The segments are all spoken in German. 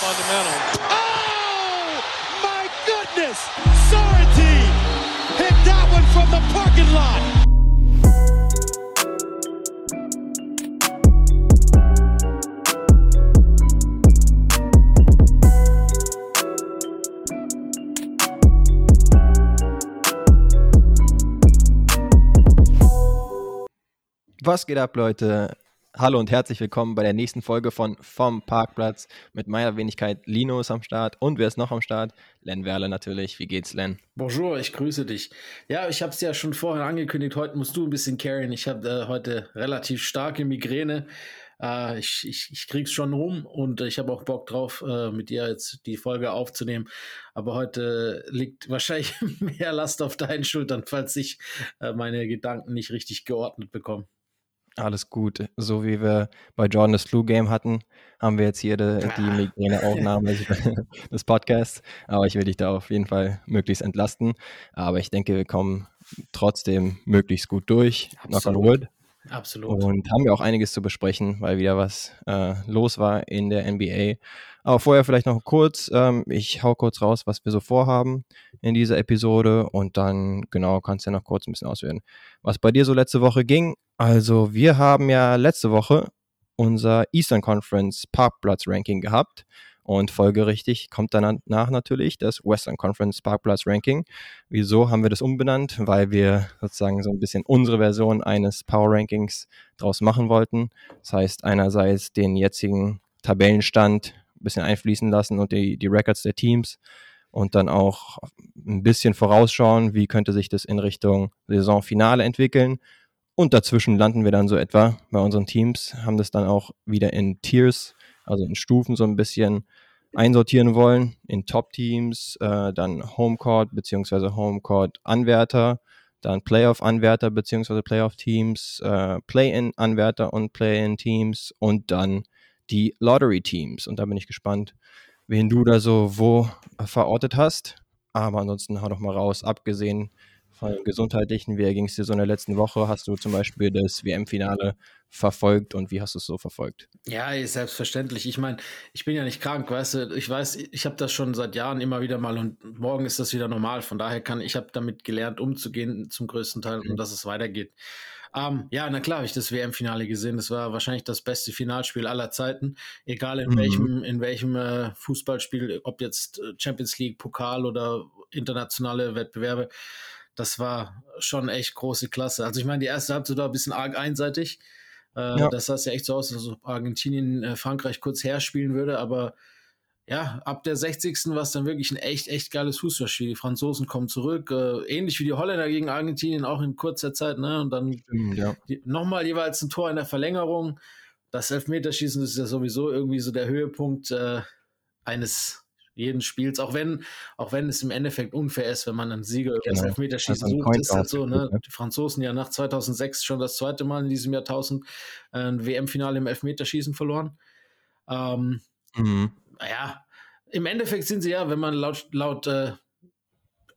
fundamental. Oh, my goodness! Sorrentine hit that one from the parking lot. Was geht ab, Leute? Hallo und herzlich willkommen bei der nächsten Folge von Vom Parkplatz mit meiner Wenigkeit Linus am Start und wer ist noch am Start? Len Werle natürlich. Wie geht's, Len? Bonjour, ich grüße dich. Ja, ich habe es ja schon vorher angekündigt, heute musst du ein bisschen carryen. Ich habe äh, heute relativ starke Migräne. Äh, ich, ich, ich krieg's schon rum und ich habe auch Bock drauf, äh, mit dir jetzt die Folge aufzunehmen. Aber heute liegt wahrscheinlich mehr Last auf deinen Schultern, falls ich äh, meine Gedanken nicht richtig geordnet bekomme. Alles gut. So wie wir bei Jordan das Flu-Game hatten, haben wir jetzt hier die, die Ah. Migräneaufnahme des Podcasts. Aber ich will dich da auf jeden Fall möglichst entlasten. Aber ich denke, wir kommen trotzdem möglichst gut durch. Knock on Absolut. wood. Absolut. Und haben wir auch einiges zu besprechen, weil wieder was äh, los war in der NBA. Aber vorher vielleicht noch kurz, ähm, ich hau kurz raus, was wir so vorhaben in dieser Episode und dann, genau, kannst du ja noch kurz ein bisschen ausführen, was bei dir so letzte Woche ging. Also wir haben ja letzte Woche unser Eastern Conference Parkplatz-Ranking gehabt und folgerichtig kommt danach natürlich das Western Conference Parkplatz-Ranking. Wieso haben wir das umbenannt? Weil wir sozusagen so ein bisschen unsere Version eines Power Rankings draus machen wollten. Das heißt, einerseits den jetzigen Tabellenstand ein bisschen einfließen lassen und die, die Records der Teams und dann auch ein bisschen vorausschauen, wie könnte sich das in Richtung Saisonfinale entwickeln. Und dazwischen landen wir dann so etwa bei unseren Teams, haben das dann auch wieder in Tiers, also in Stufen so ein bisschen einsortieren wollen, in Top-Teams, äh, dann Homecourt bzw. Homecourt-Anwärter, dann Playoff-Anwärter bzw. Playoff-Teams, äh, Play-In-Anwärter und Play-In-Teams und dann die Lottery-Teams. Und da bin ich gespannt, wen du da so wo verortet hast. Aber ansonsten hau doch mal raus, abgesehen von dem gesundheitlichen, wie ging es dir so in der letzten Woche? Hast du zum Beispiel das WM-Finale verfolgt und wie hast du es so verfolgt? Ja, selbstverständlich. Ich meine, ich bin ja nicht krank, weißt du. Ich weiß, ich habe das schon seit Jahren immer wieder mal und morgen ist das wieder normal. Von daher kann ich habe damit gelernt, umzugehen zum größten Teil und dass es weitergeht. Ähm, ja, na klar, habe ich das WM-Finale gesehen. Das war wahrscheinlich das beste Finalspiel aller Zeiten, egal in Mhm. welchem in welchem äh, Fußballspiel, ob jetzt äh, Champions League, Pokal oder internationale Wettbewerbe. Das war schon echt große Klasse. Also ich meine, die erste Halbzeit war ein bisschen arg einseitig. Äh, Ja. Das sah ja echt so aus, als ob Argentinien äh, Frankreich kurz herspielen würde, aber ja, ab der 60. war es dann wirklich ein echt, echt geiles Fußballspiel. Die Franzosen kommen zurück, äh, ähnlich wie die Holländer gegen Argentinien, auch in kurzer Zeit, ne? Und dann ja. nochmal jeweils ein Tor in der Verlängerung. Das Elfmeterschießen ist ja sowieso irgendwie so der Höhepunkt äh, eines jeden Spiels, auch wenn, auch wenn es im Endeffekt unfair ist, wenn man einen Sieger über das Genau. Elfmeterschießen Also sucht, ist halt so, ne? Ne? Die Franzosen ja nach 2006 schon das zweite Mal in diesem Jahrtausend äh, ein WM-Finale im Elfmeterschießen verloren. Ähm, Mhm. naja, im Endeffekt sind sie ja, wenn man laut, laut äh,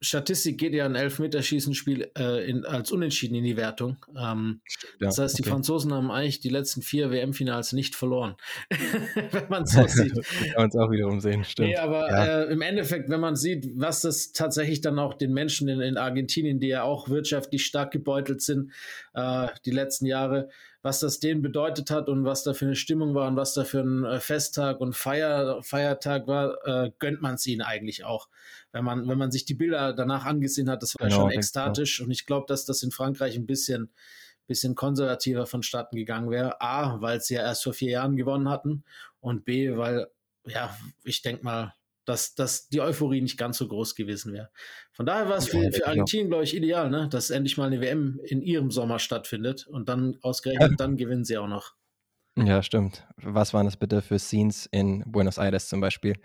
Statistik geht ja ein Elfmeterschießenspiel äh, in, als unentschieden in die Wertung. Ähm, Ja, das heißt, die okay. Franzosen haben eigentlich die letzten vier WM-Finals nicht verloren, wenn man es so sieht. kann man es auch wiederum sehen, stimmt. Nee, aber ja. äh, im Endeffekt, wenn man sieht, was das tatsächlich dann auch den Menschen in, in Argentinien, die ja auch wirtschaftlich stark gebeutelt sind, äh, die letzten Jahre, was das denen bedeutet hat und was da für eine Stimmung war und was da für ein äh, Festtag und Feier, Feiertag war, äh, gönnt man es ihnen eigentlich auch. Wenn man, wenn man sich die Bilder danach angesehen hat, das war Genau, schon genau. ekstatisch und ich glaube, dass das in Frankreich ein bisschen, bisschen konservativer vonstatten gegangen wäre. A, weil sie ja erst vor vier Jahren gewonnen hatten und B, weil, ja, ich denke mal, dass, dass die Euphorie nicht ganz so groß gewesen wäre. Von daher war es für, für. Argentinien, glaube ich, ideal, ne? dass endlich mal eine WM in ihrem Sommer stattfindet und dann ausgerechnet, dann gewinnen sie auch noch. Ja, stimmt. Was waren das bitte für Scenes in Buenos Aires zum Beispiel?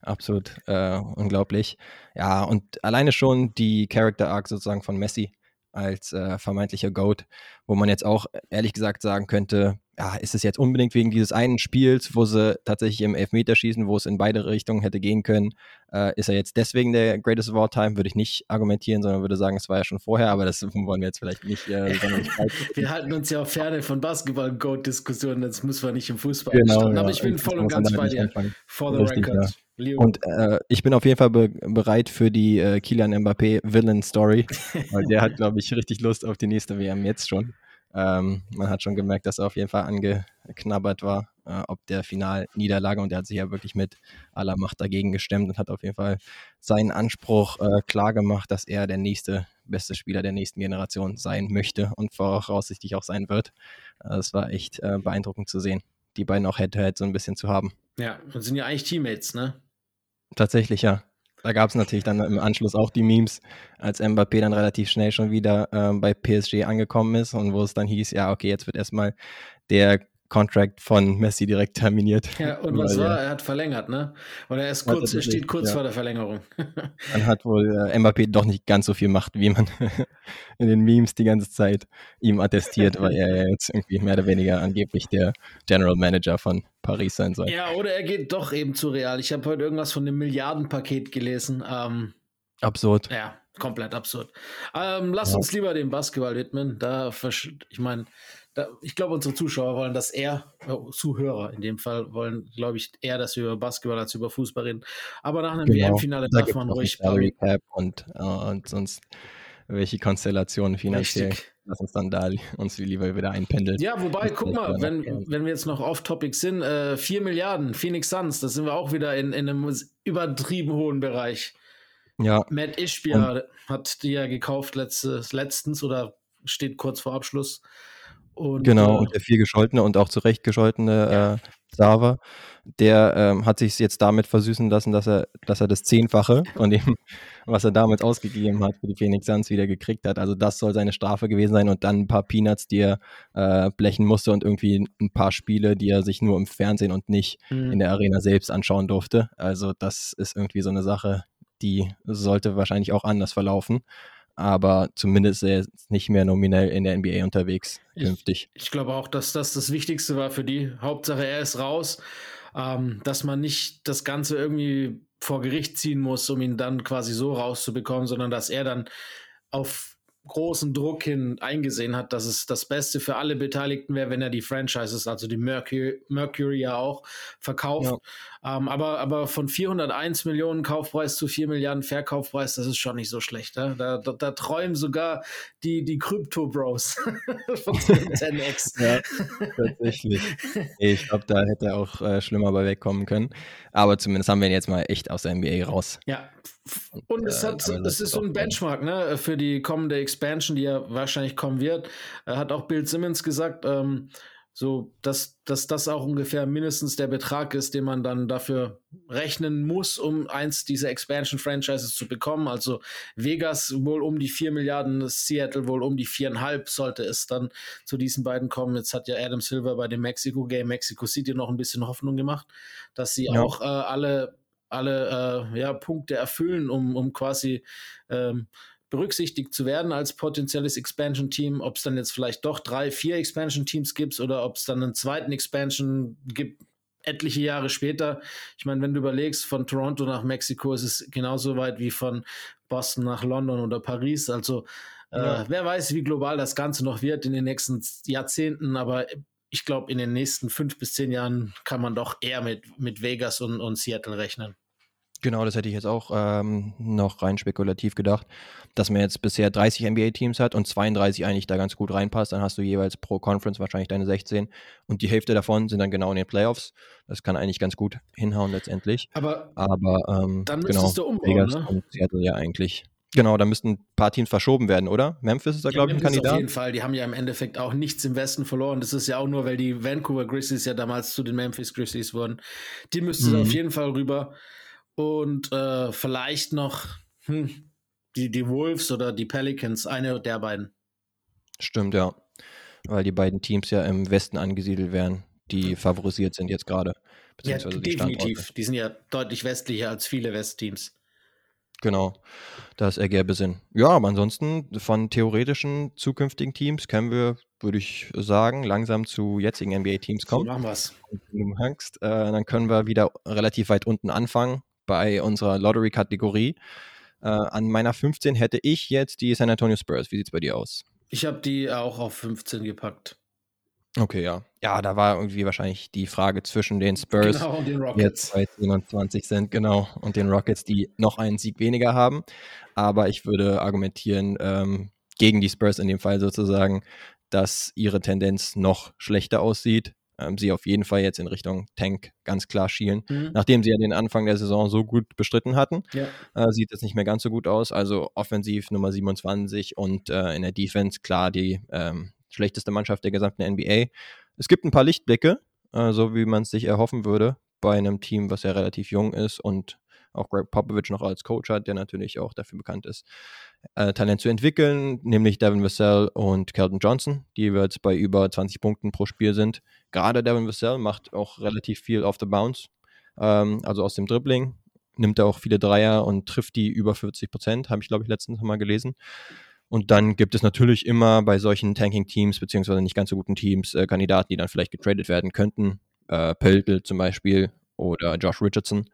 Absolut äh, unglaublich. Ja, und alleine schon die Character Arc sozusagen von Messi als äh, vermeintlicher GOAT, wo man jetzt auch ehrlich gesagt sagen könnte, ja, ist es jetzt unbedingt wegen dieses einen Spiels, wo sie tatsächlich im Elfmeterschießen, wo es in beide Richtungen hätte gehen können, äh, ist er jetzt deswegen der Greatest of All Time? Würde ich nicht argumentieren, sondern würde sagen, es war ja schon vorher, aber das wollen wir jetzt vielleicht nicht. Äh, wir halten uns ja auch ferne von Basketball-Goat-Diskussionen, das muss man nicht im Fußball genau, ja, Aber ich bin voll und ganz bei dir. For the Richtig, record. Ja. Und äh, ich bin auf jeden Fall be bereit für die äh, Kilian Mbappé Villain Story, weil der hat, glaube ich, richtig Lust auf die nächste WM jetzt schon. Ähm, man hat schon gemerkt, dass er auf jeden Fall angeknabbert war, äh, ob der Finalniederlage und er hat sich ja wirklich mit aller Macht dagegen gestemmt und hat auf jeden Fall seinen Anspruch äh, klar gemacht, dass er der nächste beste Spieler der nächsten Generation sein möchte und voraussichtlich auch sein wird. Äh, das war echt äh, beeindruckend zu sehen, die beiden auch Head-to-Head -head so ein bisschen zu haben. Ja, und sind ja eigentlich Teammates, ne? Tatsächlich, ja. Da gab es natürlich dann im Anschluss auch die Memes, als Mbappé dann relativ schnell schon wieder äh, bei PSG angekommen ist und wo es dann hieß, ja, okay, jetzt wird erstmal der Contract von Messi direkt terminiert. Ja, und was war? Er hat verlängert, ne? Oder er, ist kurz, er steht kurz ja. vor der Verlängerung. Dann hat wohl äh, Mbappé doch nicht ganz so viel Macht, wie man in den Memes die ganze Zeit ihm attestiert, weil er ja jetzt irgendwie mehr oder weniger angeblich der General Manager von Paris sein soll. Ja, oder er geht doch eben zu Real. Ich habe heute irgendwas von einem Milliardenpaket gelesen. Ähm, absurd. Ja, komplett absurd. Ähm, lass ja. uns lieber dem Basketball widmen. Da, ich meine, ich glaube, unsere Zuschauer wollen, dass er, äh, Zuhörer in dem Fall, wollen, glaube ich, eher, dass wir über Basketball als über Fußball reden. Aber nach einem genau. WM-Finale darf man ruhig. Recap und, äh, und sonst welche Konstellationen finanziell. Richtig. Lass uns dann da uns lieber wieder einpendeln. Ja, wobei, guck mal, wenn, wenn wir jetzt noch off-topic sind, äh, 4 Milliarden, Phoenix Suns, da sind wir auch wieder in, in einem übertrieben hohen Bereich. Ja. Matt Ishbia hat die ja gekauft letztes, letztens oder steht kurz vor Abschluss. Und, genau, äh, und der viel gescholtene und auch zurecht gescholtene ja. äh, Sava, der ähm, hat sich jetzt damit versüßen lassen, dass er, dass er das Zehnfache von dem, was er damals ausgegeben hat, für die Phoenix Suns wieder gekriegt hat. Also das soll seine Strafe gewesen sein und dann ein paar Peanuts, die er äh, blechen musste und irgendwie ein paar Spiele, die er sich nur im Fernsehen und nicht mhm. in der Arena selbst anschauen durfte. Also das ist irgendwie so eine Sache, die sollte wahrscheinlich auch anders verlaufen aber zumindest ist er jetzt nicht mehr nominell in der NBA unterwegs künftig. Ich, ich glaube auch, dass das das Wichtigste war für die. Hauptsache, er ist raus, ähm, dass man nicht das Ganze irgendwie vor Gericht ziehen muss, um ihn dann quasi so rauszubekommen, sondern dass er dann auf großen Druck hin eingesehen hat, dass es das Beste für alle Beteiligten wäre, wenn er die Franchises, also die Mercury, Mercury ja auch verkauft. Ähm, aber, aber von 401 Millionen Kaufpreis zu 4 Milliarden Verkaufpreis, das ist schon nicht so schlecht. Ne? Da, da, da, träumen sogar die, die Crypto-Bros von 10x. ja, tatsächlich. Ich glaube, da hätte er auch äh, schlimmer bei wegkommen können. Aber zumindest haben wir ihn jetzt mal echt aus der NBA raus. Ja, und es, hat, es ist so ein Benchmark ne, für die kommende Expansion, die ja wahrscheinlich kommen wird. Er hat auch Bill Simmons gesagt, ähm, so dass, dass das auch ungefähr mindestens der Betrag ist, den man dann dafür rechnen muss, um eins dieser Expansion-Franchises zu bekommen. Also Vegas wohl um die 4 Milliarden, Seattle wohl um die viereinhalb sollte es dann zu diesen beiden kommen. Jetzt hat ja Adam Silver bei dem Mexico Game Mexico City noch ein bisschen Hoffnung gemacht, dass sie ja. auch äh, alle alle äh, ja, Punkte erfüllen, um, um quasi ähm, berücksichtigt zu werden als potenzielles Expansion-Team. Ob es dann jetzt vielleicht doch drei, vier Expansion-Teams gibt oder ob es dann einen zweiten Expansion gibt, etliche Jahre später. Ich meine, wenn du überlegst, von Toronto nach Mexiko ist es genauso weit wie von Boston nach London oder Paris. Also äh, ja. wer weiß, wie global das Ganze noch wird in den nächsten Jahrzehnten, aber ich glaube, in den nächsten fünf bis zehn Jahren kann man doch eher mit, mit Vegas und, und Seattle rechnen. Genau, das hätte ich jetzt auch ähm, noch rein spekulativ gedacht, dass man jetzt bisher 30 NBA-Teams hat und 32 eigentlich da ganz gut reinpasst. Dann hast du jeweils pro Conference wahrscheinlich deine 16 und die Hälfte davon sind dann genau in den Playoffs. Das kann eigentlich ganz gut hinhauen letztendlich. Aber, Aber ähm, dann genau, du umbauen, Vegas ne? und Seattle ja eigentlich Genau, da müssten ein paar Teams verschoben werden, oder? Memphis ist da, ja, glaube ich, ein Kandidat. Auf jeden Fall, die haben ja im Endeffekt auch nichts im Westen verloren. Das ist ja auch nur, weil die Vancouver Grizzlies ja damals zu den Memphis Grizzlies wurden. Die müssten mhm. auf jeden Fall rüber. Und äh, vielleicht noch hm, die, die Wolves oder die Pelicans, eine der beiden. Stimmt, ja. Weil die beiden Teams ja im Westen angesiedelt wären, die favorisiert sind jetzt gerade. Ja, definitiv. Die, die sind ja deutlich westlicher als viele Westteams. Genau, das ergäbe Sinn. Ja, aber ansonsten von theoretischen zukünftigen Teams kennen wir würde ich sagen, langsam zu jetzigen NBA-Teams kommen. So machen wir's. Wenn du magst, äh, dann können wir wieder relativ weit unten anfangen bei unserer Lottery-Kategorie. Äh, an meiner 15 hätte ich jetzt die San Antonio Spurs. Wie sieht es bei dir aus? Ich habe die auch auf 15 gepackt. Okay, ja. Ja, da war irgendwie wahrscheinlich die Frage zwischen den Spurs, Genau, und den jetzt bei 27 sind, genau, und den Rockets, die noch einen Sieg weniger haben. Aber ich würde argumentieren, ähm, gegen die Spurs in dem Fall sozusagen, dass ihre Tendenz noch schlechter aussieht. Ähm, sie auf jeden Fall jetzt in Richtung Tank ganz klar schielen. Mhm. Nachdem sie ja den Anfang der Saison so gut bestritten hatten, Ja. äh, sieht es nicht mehr ganz so gut aus. Also offensiv Nummer 27 und äh, in der Defense klar die ähm, schlechteste Mannschaft der gesamten NBA. Es gibt ein paar Lichtblicke, äh, so wie man es sich erhoffen würde bei einem Team, was ja relativ jung ist und auch Greg Popovich noch als Coach hat, der natürlich auch dafür bekannt ist, äh, Talent zu entwickeln, nämlich Devin Vassell und Kelton Johnson, die jetzt bei über 20 Punkten pro Spiel sind. Gerade Devin Vassell macht auch relativ viel off the bounce, ähm, also aus dem Dribbling, nimmt er auch viele Dreier und trifft die über 40 Prozent, habe ich glaube ich letztens mal gelesen. Und dann gibt es natürlich immer bei solchen Tanking-Teams, beziehungsweise nicht ganz so guten Teams, äh, Kandidaten, die dann vielleicht getradet werden könnten. Äh, Pöltl zum Beispiel oder Josh Richardson.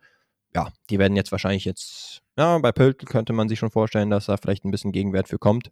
Ja, die werden jetzt wahrscheinlich jetzt, ja, bei Pöltl könnte man sich schon vorstellen, dass da vielleicht ein bisschen Gegenwert für kommt.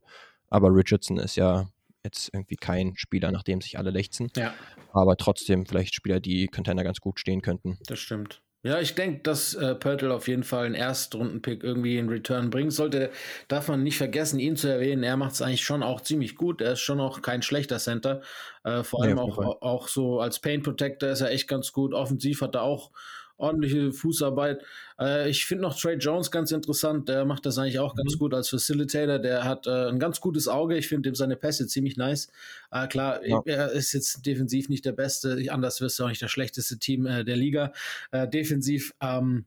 Aber Richardson ist ja jetzt irgendwie kein Spieler, nach dem sich alle lechzen. ja, Aber trotzdem vielleicht Spieler, die Contender ganz gut stehen könnten. das stimmt. Ja, ich denke, dass äh, Pörtl auf jeden Fall einen Erstrunden-Pick irgendwie in Return bringen sollte. Darf man nicht vergessen, ihn zu erwähnen. Er macht es eigentlich schon auch ziemlich gut. Er ist schon auch kein schlechter Center. Äh, vor allem jeden auch, auch so als Paint Protector ist er echt ganz gut. Offensiv hat er auch ordentliche Fußarbeit. Äh, ich finde noch Trey Jones ganz interessant. Der macht das eigentlich auch Mhm. ganz gut als Facilitator. Der hat äh, ein ganz gutes Auge. Ich finde ihm seine Pässe ziemlich nice. Äh, klar, Ja. er ist jetzt defensiv nicht der Beste. Anders wirst du auch nicht das schlechteste Team äh, der Liga. Äh, defensiv. Ähm,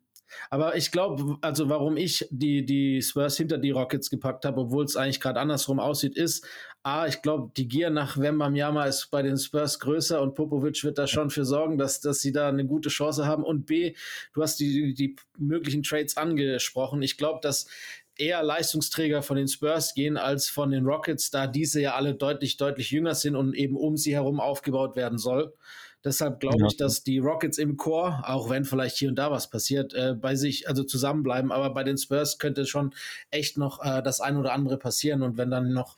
aber ich glaube, also warum ich die, die Spurs hinter die Rockets gepackt habe, obwohl es eigentlich gerade andersrum aussieht, ist, A, ich glaube, die Gier nach Wembanyama ist bei den Spurs größer und Popovic wird da schon für sorgen, dass, dass sie da eine gute Chance haben. Und B, du hast die, die möglichen Trades angesprochen. Ich glaube, dass eher Leistungsträger von den Spurs gehen als von den Rockets, da diese ja alle deutlich, deutlich jünger sind und eben um sie herum aufgebaut werden soll. Deshalb glaube Ja. ich, dass die Rockets im Core, auch wenn vielleicht hier und da was passiert, äh, bei sich, also zusammenbleiben. Aber bei den Spurs könnte schon echt noch äh, das ein oder andere passieren. Und wenn dann noch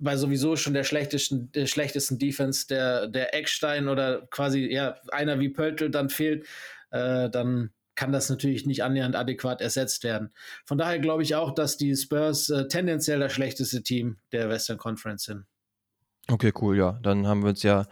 bei sowieso schon der schlechtesten, der schlechtesten Defense der, der Eckstein oder quasi ja einer wie Pöltl dann fehlt, äh, dann kann das natürlich nicht annähernd adäquat ersetzt werden. Von daher glaube ich auch, dass die Spurs äh, tendenziell das schlechteste Team der Western Conference sind. Okay, cool, ja. Dann haben wir uns ja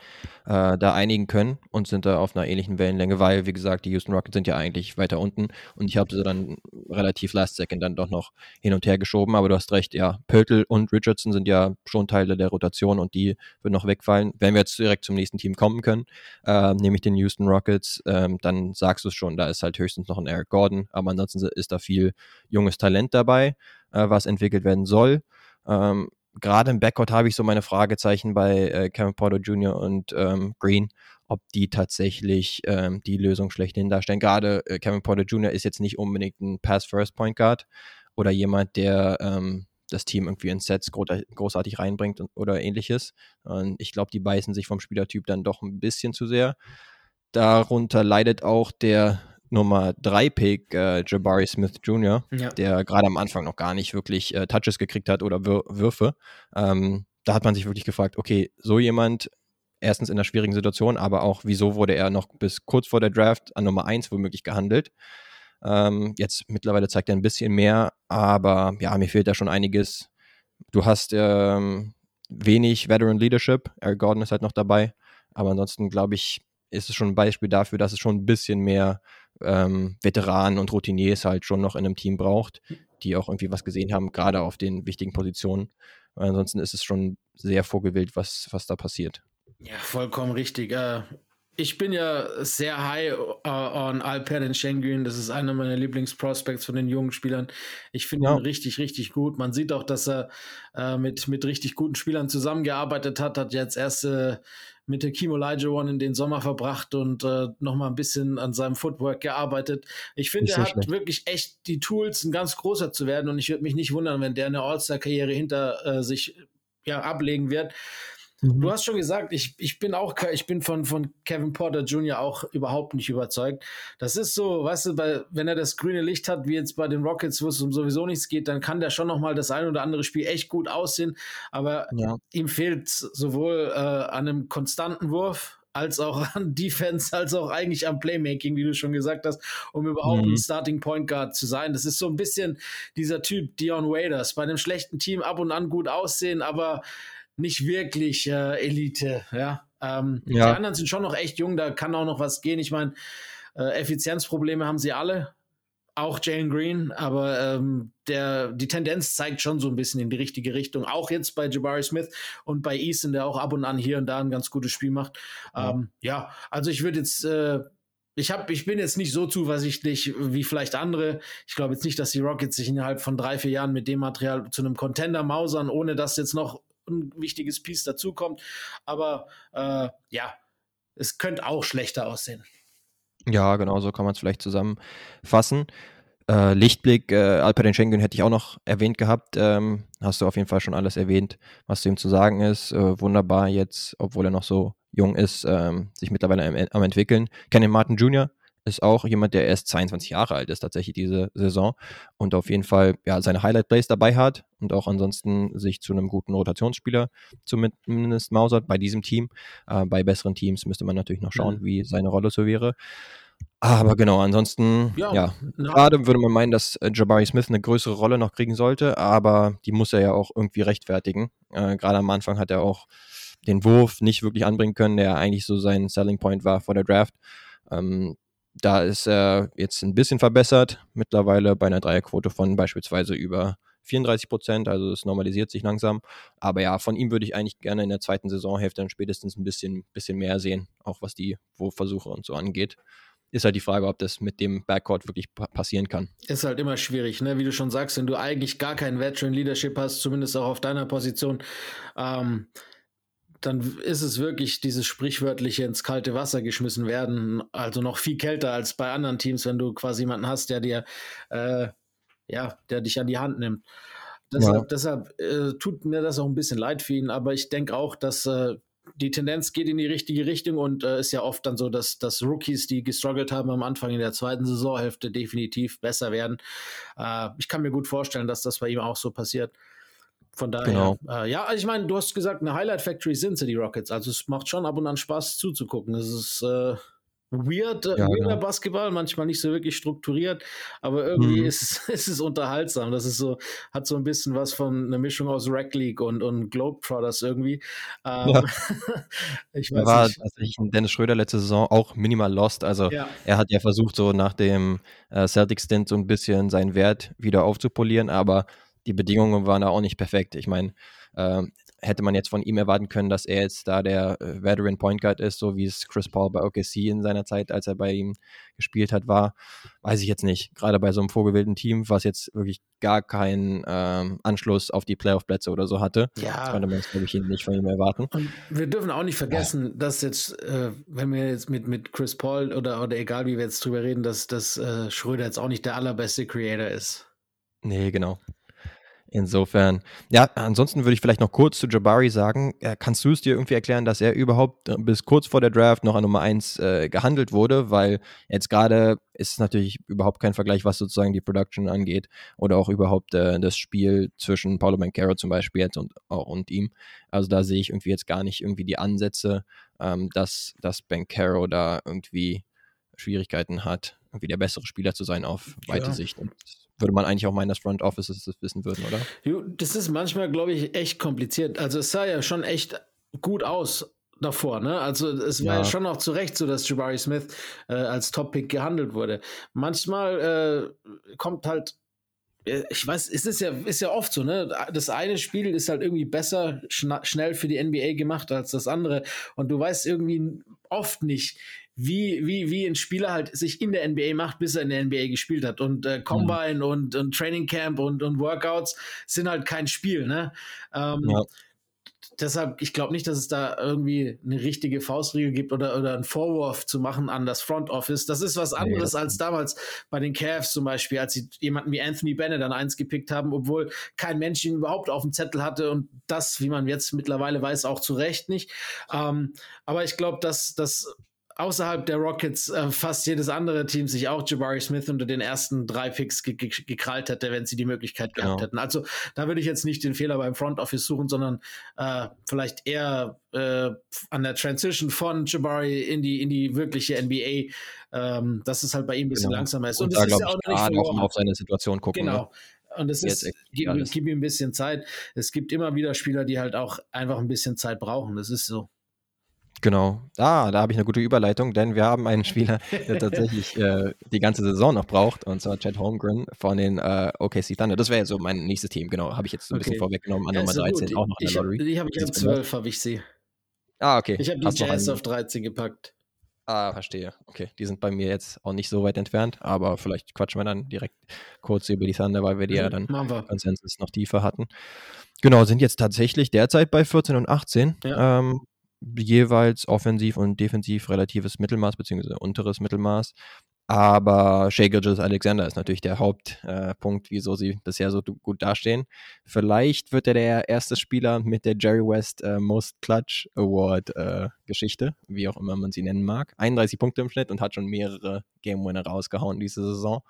äh, da einigen können und sind da auf einer ähnlichen Wellenlänge, weil, wie gesagt, die Houston Rockets sind ja eigentlich weiter unten und ich habe sie dann relativ last second dann doch noch hin und her geschoben, aber du hast recht, ja, Pöltl und Richardson sind ja schon Teile der Rotation und die würden noch wegfallen. Wenn wir jetzt direkt zum nächsten Team kommen können, äh, nämlich den Houston Rockets, ähm, dann sagst du es schon, da ist halt höchstens noch ein Eric Gordon, aber ansonsten ist da viel junges Talent dabei, äh, was entwickelt werden soll. Ähm, gerade im Backcourt habe ich so meine Fragezeichen bei äh, Kevin Porter Jr. und ähm, Green, ob die tatsächlich ähm, die Lösung schlechthin darstellen. Gerade äh, Kevin Porter Jr. ist jetzt nicht unbedingt ein Pass-First-Point Guard oder jemand, der ähm, das Team irgendwie in Sets gro großartig reinbringt und, oder ähnliches. Und ich glaube, die beißen sich vom Spielertyp dann doch ein bisschen zu sehr. Darunter leidet auch der Nummer 3 Pick äh, Jabari Smith Jr., Ja. der gerade am Anfang noch gar nicht wirklich äh, Touches gekriegt hat oder Wür Würfe. Ähm, da hat man sich wirklich gefragt, okay, so jemand erstens in einer schwierigen Situation, aber auch, wieso wurde er noch bis kurz vor der Draft an Nummer 1 womöglich gehandelt? Ähm, jetzt mittlerweile zeigt er ein bisschen mehr, aber ja, mir fehlt da schon einiges. Du hast ähm, wenig Veteran Leadership. Eric Gordon ist halt noch dabei, aber ansonsten glaube ich, ist es schon ein Beispiel dafür, dass es schon ein bisschen mehr ähm, Veteranen und Routiniers halt schon noch in einem Team braucht, die auch irgendwie was gesehen haben, gerade auf den wichtigen Positionen. Ansonsten ist es schon sehr vorgewillt, was, was da passiert. Ja, vollkommen richtig. Äh, ich bin ja sehr high uh, on Alperen Şengün. Das ist einer meiner Lieblingsprospects von den jungen Spielern. Ich finde Ja. ihn richtig, richtig gut. Man sieht auch, dass er äh, mit, mit richtig guten Spielern zusammengearbeitet hat. Hat jetzt erst äh, mit der Kimo One in den Sommer verbracht und äh, nochmal ein bisschen an seinem Footwork gearbeitet. Ich finde, er hat schlecht. wirklich echt die Tools, ein ganz großer zu werden. Und ich würde mich nicht wundern, wenn der eine All-Star-Karriere hinter äh, sich ja, ablegen wird. Mhm. Du hast schon gesagt, ich, ich bin auch, ich bin von, von Kevin Porter Jr. auch überhaupt nicht überzeugt. Das ist so, weißt du, bei, wenn er das grüne Licht hat, wie jetzt bei den Rockets, wo es um sowieso nichts geht, dann kann der schon nochmal das ein oder andere Spiel echt gut aussehen. Aber ja. ihm fehlt sowohl äh, an einem konstanten Wurf, als auch an Defense, als auch eigentlich am Playmaking, wie du schon gesagt hast, um überhaupt mhm. ein Starting Point Guard zu sein. Das ist so ein bisschen dieser Typ Dion Waiters. Bei einem schlechten Team ab und an gut aussehen, aber nicht wirklich äh, Elite. Ja? Ähm, ja. Die anderen sind schon noch echt jung, da kann auch noch was gehen. Ich meine, äh, Effizienzprobleme haben sie alle, auch Jalen Green, aber ähm, der, die Tendenz zeigt schon so ein bisschen in die richtige Richtung. Auch jetzt bei Jabari Smith und bei Easton, der auch ab und an hier und da ein ganz gutes Spiel macht. Ja, ähm, ja also ich würde jetzt, äh, ich, hab, ich bin jetzt nicht so zuversichtlich wie vielleicht andere. Ich glaube jetzt nicht, dass die Rockets sich innerhalb von drei, vier Jahren mit dem Material zu einem Contender mausern, ohne dass jetzt noch ein wichtiges Piece dazukommt. Aber äh, ja, es könnte auch schlechter aussehen. Ja, genau, so kann man es vielleicht zusammenfassen. Äh, Lichtblick, äh, Alperen Schengen hätte ich auch noch erwähnt gehabt. Ähm, hast du auf jeden Fall schon alles erwähnt, was zu ihm zu sagen ist. Äh, wunderbar jetzt, obwohl er noch so jung ist, ähm, sich mittlerweile am, am entwickeln. Kenny Martin Jr., ist auch jemand, der erst 22 Jahre alt ist, tatsächlich diese Saison und auf jeden Fall ja, seine Highlight-Plays dabei hat und auch ansonsten sich zu einem guten Rotationsspieler zumindest mausert bei diesem Team. Äh, bei besseren Teams müsste man natürlich noch schauen, mhm. wie seine Rolle so wäre. Aber genau, ansonsten, ja, ja. gerade würde man meinen, dass äh, Jabari Smith eine größere Rolle noch kriegen sollte, aber die muss er ja auch irgendwie rechtfertigen. Äh, gerade am Anfang hat er auch den Wurf nicht wirklich anbringen können, der eigentlich so sein Selling Point war vor der Draft. Ähm, da ist er jetzt ein bisschen verbessert, mittlerweile bei einer Dreierquote von beispielsweise über 34 Prozent, also es normalisiert sich langsam. Aber ja, von ihm würde ich eigentlich gerne in der zweiten Saisonhälfte dann spätestens ein bisschen, bisschen mehr sehen, auch was die Wurfversuche und so angeht. Ist halt die Frage, ob das mit dem Backcourt wirklich passieren kann. Ist halt immer schwierig, ne? Wie du schon sagst, wenn du eigentlich gar kein Veteran Leadership hast, zumindest auch auf deiner Position, ähm, dann ist es wirklich dieses sprichwörtliche ins kalte Wasser geschmissen werden. Also noch viel kälter als bei anderen Teams, wenn du quasi jemanden hast, der dir, äh, ja, der dich an die Hand nimmt. Deshalb, ja. deshalb äh, tut mir das auch ein bisschen leid für ihn, aber ich denke auch, dass äh, die Tendenz geht in die richtige Richtung und äh, ist ja oft dann so, dass, dass Rookies, die gestruggelt haben am Anfang in der zweiten Saisonhälfte, definitiv besser werden. Äh, ich kann mir gut vorstellen, dass das bei ihm auch so passiert. Von daher, genau. äh, ja, also ich meine, du hast gesagt, eine Highlight Factory sind sie, die Rockets. Also es macht schon ab und an Spaß zuzugucken. Es ist äh, weird, äh, ja, weirder genau. Basketball, manchmal nicht so wirklich strukturiert, aber irgendwie mhm. ist, ist es unterhaltsam. Das ist so, hat so ein bisschen was von einer Mischung aus Rec League und, und Globetrotters irgendwie. Ähm, ja. ich weiß war nicht. tatsächlich Dennis Schröder letzte Saison auch minimal lost. Also ja. er hat ja versucht, so nach dem äh, Celtic-Stint so ein bisschen seinen Wert wieder aufzupolieren, aber die Bedingungen waren da auch nicht perfekt. Ich meine, äh, hätte man jetzt von ihm erwarten können, dass er jetzt da der äh, Veteran Point Guard ist, so wie es Chris Paul bei OKC in seiner Zeit, als er bei ihm gespielt hat, war, weiß ich jetzt nicht. Gerade bei so einem vorgewählten Team, was jetzt wirklich gar keinen ähm, Anschluss auf die Playoff-Plätze oder so hatte, ja. konnte man es, glaube ich, nicht von ihm erwarten. Und wir dürfen auch nicht vergessen, ja. dass jetzt, äh, wenn wir jetzt mit, mit Chris Paul oder, oder egal wie wir jetzt drüber reden, dass, dass äh, Schröder jetzt auch nicht der allerbeste Creator ist. Nee, genau. Insofern, ja, ansonsten würde ich vielleicht noch kurz zu Jabari sagen, äh, kannst du es dir irgendwie erklären, dass er überhaupt äh, bis kurz vor der Draft noch an Nummer 1 äh, gehandelt wurde, weil jetzt gerade ist es natürlich überhaupt kein Vergleich, was sozusagen die Production angeht oder auch überhaupt äh, das Spiel zwischen Paulo Bancaro zum Beispiel jetzt und, und ihm. Also da sehe ich irgendwie jetzt gar nicht irgendwie die Ansätze, ähm, dass, dass Bancaro da irgendwie Schwierigkeiten hat, irgendwie der bessere Spieler zu sein auf weite ja. Sicht. Und würde man eigentlich auch meinen, dass Front Offices das wissen würden, oder? Das ist manchmal, glaube ich, echt kompliziert. Also es sah ja schon echt gut aus davor, ne? Also es war ja, ja schon auch zu Recht so, dass Jabari Smith äh, als Top-Pick gehandelt wurde. Manchmal äh, kommt halt äh, ich weiß, es ist ja, ist ja oft so, ne? Das eine Spiel ist halt irgendwie besser schnell für die NBA gemacht als das andere. Und du weißt irgendwie oft nicht, wie, wie, wie ein Spieler halt sich in der NBA macht, bis er in der NBA gespielt hat. Und äh, Combine mhm. und, und Training Camp und, und Workouts sind halt kein Spiel, ne? Ähm, ja. deshalb, ich glaube nicht, dass es da irgendwie eine richtige Faustregel gibt oder, oder einen Vorwurf zu machen an das Front Office. Das ist was anderes nee, als damals bei den Cavs zum Beispiel, als sie jemanden wie Anthony Bennett dann eins gepickt haben, obwohl kein Mensch ihn überhaupt auf dem Zettel hatte und das, wie man jetzt mittlerweile weiß, auch zu Recht nicht. Ähm, aber ich glaube, dass das außerhalb der Rockets äh, fast jedes andere Team sich auch Jabari Smith unter den ersten drei Picks ge ge gekrallt hätte, wenn sie die Möglichkeit gehabt genau. hätten. Also da würde ich jetzt nicht den Fehler beim Front Office suchen, sondern äh, vielleicht eher äh, an der Transition von Jabari in die, in die wirkliche NBA, ähm, dass es halt bei ihm ein bisschen genau. langsamer ist. Und, Und da glaube ich, ja auch noch auf seine Situation gucken. Genau. Ne? Und es ist, gib, gib ihm ein bisschen Zeit. Es gibt immer wieder Spieler, die halt auch einfach ein bisschen Zeit brauchen. Das ist so. Genau. Ah, da habe ich eine gute Überleitung, denn wir haben einen Spieler, der tatsächlich äh, die ganze Saison noch braucht, und zwar Chad Holmgren von den äh, OKC Thunder. Das wäre so mein nächstes Team, genau. Habe ich jetzt ein okay. bisschen vorweggenommen an Nummer 13 gut. auch noch in der Lottery. Ich habe hab, hab 12, habe ich sie. Ah, okay. Ich habe die Jazz auf 13 gepackt. Ah, verstehe. Okay, die sind bei mir jetzt auch nicht so weit entfernt, aber vielleicht quatschen wir dann direkt kurz über die Thunder, weil wir die ja mhm, dann Konsensus noch tiefer hatten. Genau, sind jetzt tatsächlich derzeit bei 14 und 18. Ja. Ähm, jeweils offensiv und defensiv relatives Mittelmaß beziehungsweise unteres Mittelmaß. Aber Shea Gilgis Alexander ist natürlich der Hauptpunkt, äh, wieso sie bisher so gut dastehen. Vielleicht wird er der erste Spieler mit der Jerry West äh, Most Clutch Award äh, Geschichte, wie auch immer man sie nennen mag. 31 Punkte im Schnitt und hat schon mehrere Game Winner rausgehauen diese Saison.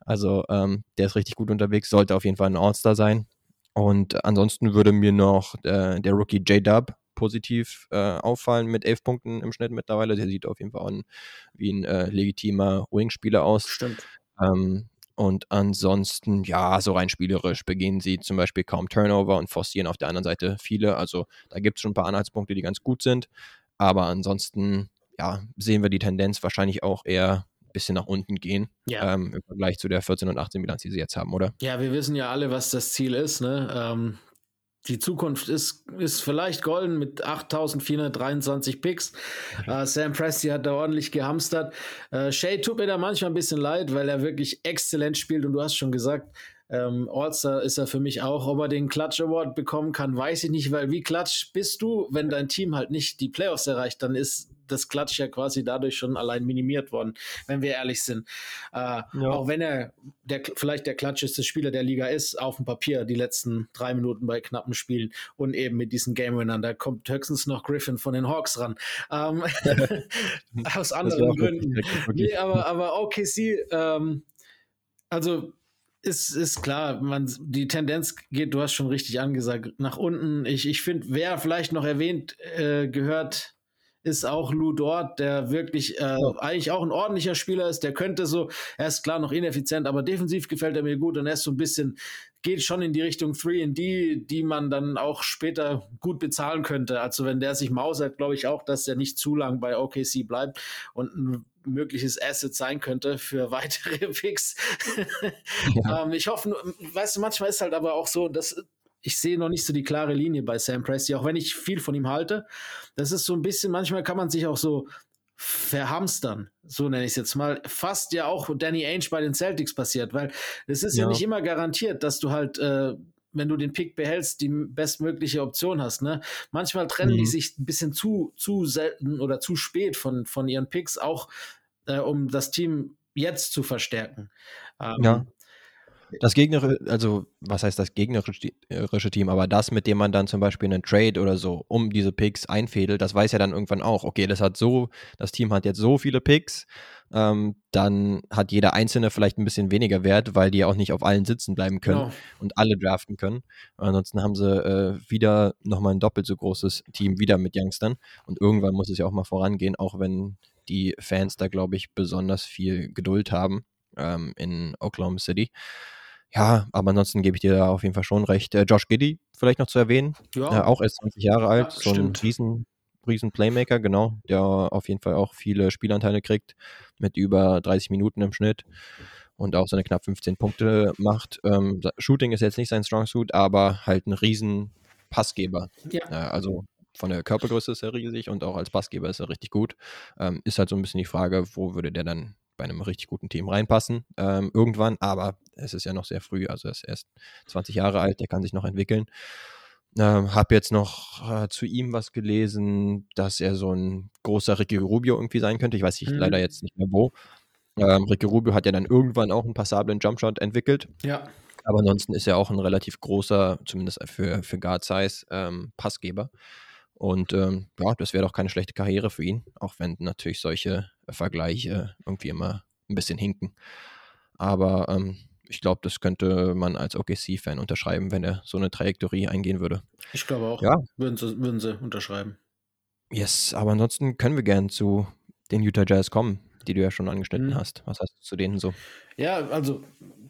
Also ähm, der ist richtig gut unterwegs, sollte auf jeden Fall ein All-Star sein. Und ansonsten würde mir noch äh, der Rookie J-Dub positiv äh, auffallen mit elf Punkten im Schnitt mittlerweile. Der sieht auf jeden Fall an, wie ein äh, legitimer Wing-Spieler aus. Stimmt. Ähm, und ansonsten, ja, so rein spielerisch begehen sie zum Beispiel kaum Turnover und forcieren auf der anderen Seite viele. Also da gibt es schon ein paar Anhaltspunkte, die ganz gut sind. Aber ansonsten, ja, sehen wir die Tendenz wahrscheinlich auch eher ein bisschen nach unten gehen ja. ähm, im Vergleich zu der 14 und 18 Bilanz, die sie jetzt haben, oder? Ja, wir wissen ja alle, was das Ziel ist. Ne? Ähm, die Zukunft ist, ist vielleicht golden mit 8423 Picks. Uh, Sam Presti hat da ordentlich gehamstert. Uh, Shay tut mir da manchmal ein bisschen leid, weil er wirklich exzellent spielt und du hast schon gesagt, ähm, All-Star ist er für mich auch. Ob er den Clutch Award bekommen kann, weiß ich nicht, weil wie Clutch bist du, wenn dein Team halt nicht die Playoffs erreicht, dann ist das Klatsch ja quasi dadurch schon allein minimiert worden, wenn wir ehrlich sind. Äh, ja. Auch wenn er der, vielleicht der klatscheste Spieler der Liga ist, auf dem Papier, die letzten drei Minuten bei knappen Spielen und eben mit diesen Game Winnern. Da kommt höchstens noch Griffin von den Hawks ran. Ähm, aus anderen Gründen. Nee, aber, aber OKC, ähm, also ist, ist klar, man, die Tendenz geht, du hast schon richtig angesagt, nach unten. Ich, ich finde, wer vielleicht noch erwähnt äh, gehört, ist auch Lou Dort, der wirklich äh, eigentlich auch ein ordentlicher Spieler ist. Der könnte so, er ist klar noch ineffizient, aber defensiv gefällt er mir gut und er ist so ein bisschen, geht schon in die Richtung 3D, die man dann auch später gut bezahlen könnte. Also wenn der sich mausert, glaube ich auch, dass er nicht zu lang bei OKC bleibt und ein mögliches Asset sein könnte für weitere Picks. Ja. ähm, ich hoffe, weißt du, manchmal ist halt aber auch so, dass ich sehe noch nicht so die klare Linie bei Sam Presti, auch wenn ich viel von ihm halte. Das ist so ein bisschen, manchmal kann man sich auch so verhamstern, so nenne ich es jetzt mal, fast ja auch Danny Ainge bei den Celtics passiert, weil es ist ja. ja, nicht immer garantiert, dass du halt, äh, wenn du den Pick behältst, die bestmögliche Option hast. Ne? Manchmal trennen mhm. die sich ein bisschen zu, zu selten oder zu spät von, von ihren Picks, auch äh, um das Team jetzt zu verstärken. Ähm, ja. Das gegnerische, also was heißt das gegnerische Team, aber das, mit dem man dann zum Beispiel einen Trade oder so um diese Picks einfädelt, das weiß ja dann irgendwann auch, okay, das hat so, das Team hat jetzt so viele Picks, ähm, dann hat jeder einzelne vielleicht ein bisschen weniger Wert, weil die auch nicht auf allen sitzen bleiben können genau. und alle draften können. Ansonsten haben sie äh, wieder nochmal ein doppelt so großes Team wieder mit Youngstern und irgendwann muss es ja auch mal vorangehen, auch wenn die Fans da, glaube ich, besonders viel Geduld haben ähm, in Oklahoma City. Ja, aber ansonsten gebe ich dir da auf jeden Fall schon recht. Äh, Josh Giddy vielleicht noch zu erwähnen, ja. äh, auch erst 20 Jahre alt, ja, so ein riesen, riesen Playmaker, genau, der auf jeden Fall auch viele Spielanteile kriegt, mit über 30 Minuten im Schnitt und auch seine knapp 15 Punkte macht. Ähm, Shooting ist jetzt nicht sein Strong Suit, aber halt ein riesen Passgeber. Ja. Äh, also von der Körpergröße ist er riesig und auch als Passgeber ist er richtig gut. Ähm, ist halt so ein bisschen die Frage, wo würde der dann bei einem richtig guten Team reinpassen ähm, irgendwann, aber es ist ja noch sehr früh, also er ist erst 20 Jahre alt, der kann sich noch entwickeln. Ähm, hab jetzt noch äh, zu ihm was gelesen, dass er so ein großer Ricky Rubio irgendwie sein könnte. Ich weiß nicht, Mhm. leider jetzt nicht mehr wo. Ähm, Ricky Rubio hat ja dann irgendwann auch einen passablen Jumpshot entwickelt. Ja. Aber ansonsten ist er auch ein relativ großer, zumindest für, für Guard Size, ähm, Passgeber. Und ähm, ja, das wäre doch keine schlechte Karriere für ihn, auch wenn natürlich solche Vergleiche irgendwie immer ein bisschen hinken. Aber ähm, ich glaube, das könnte man als OKC-Fan unterschreiben, wenn er so eine Trajektorie eingehen würde. Ich glaube auch. Ja. Würden sie, würden sie unterschreiben. Yes, aber ansonsten können wir gern zu den Utah Jazz kommen, die du ja schon angeschnitten Mhm. hast. Was hast du zu denen so? Ja, also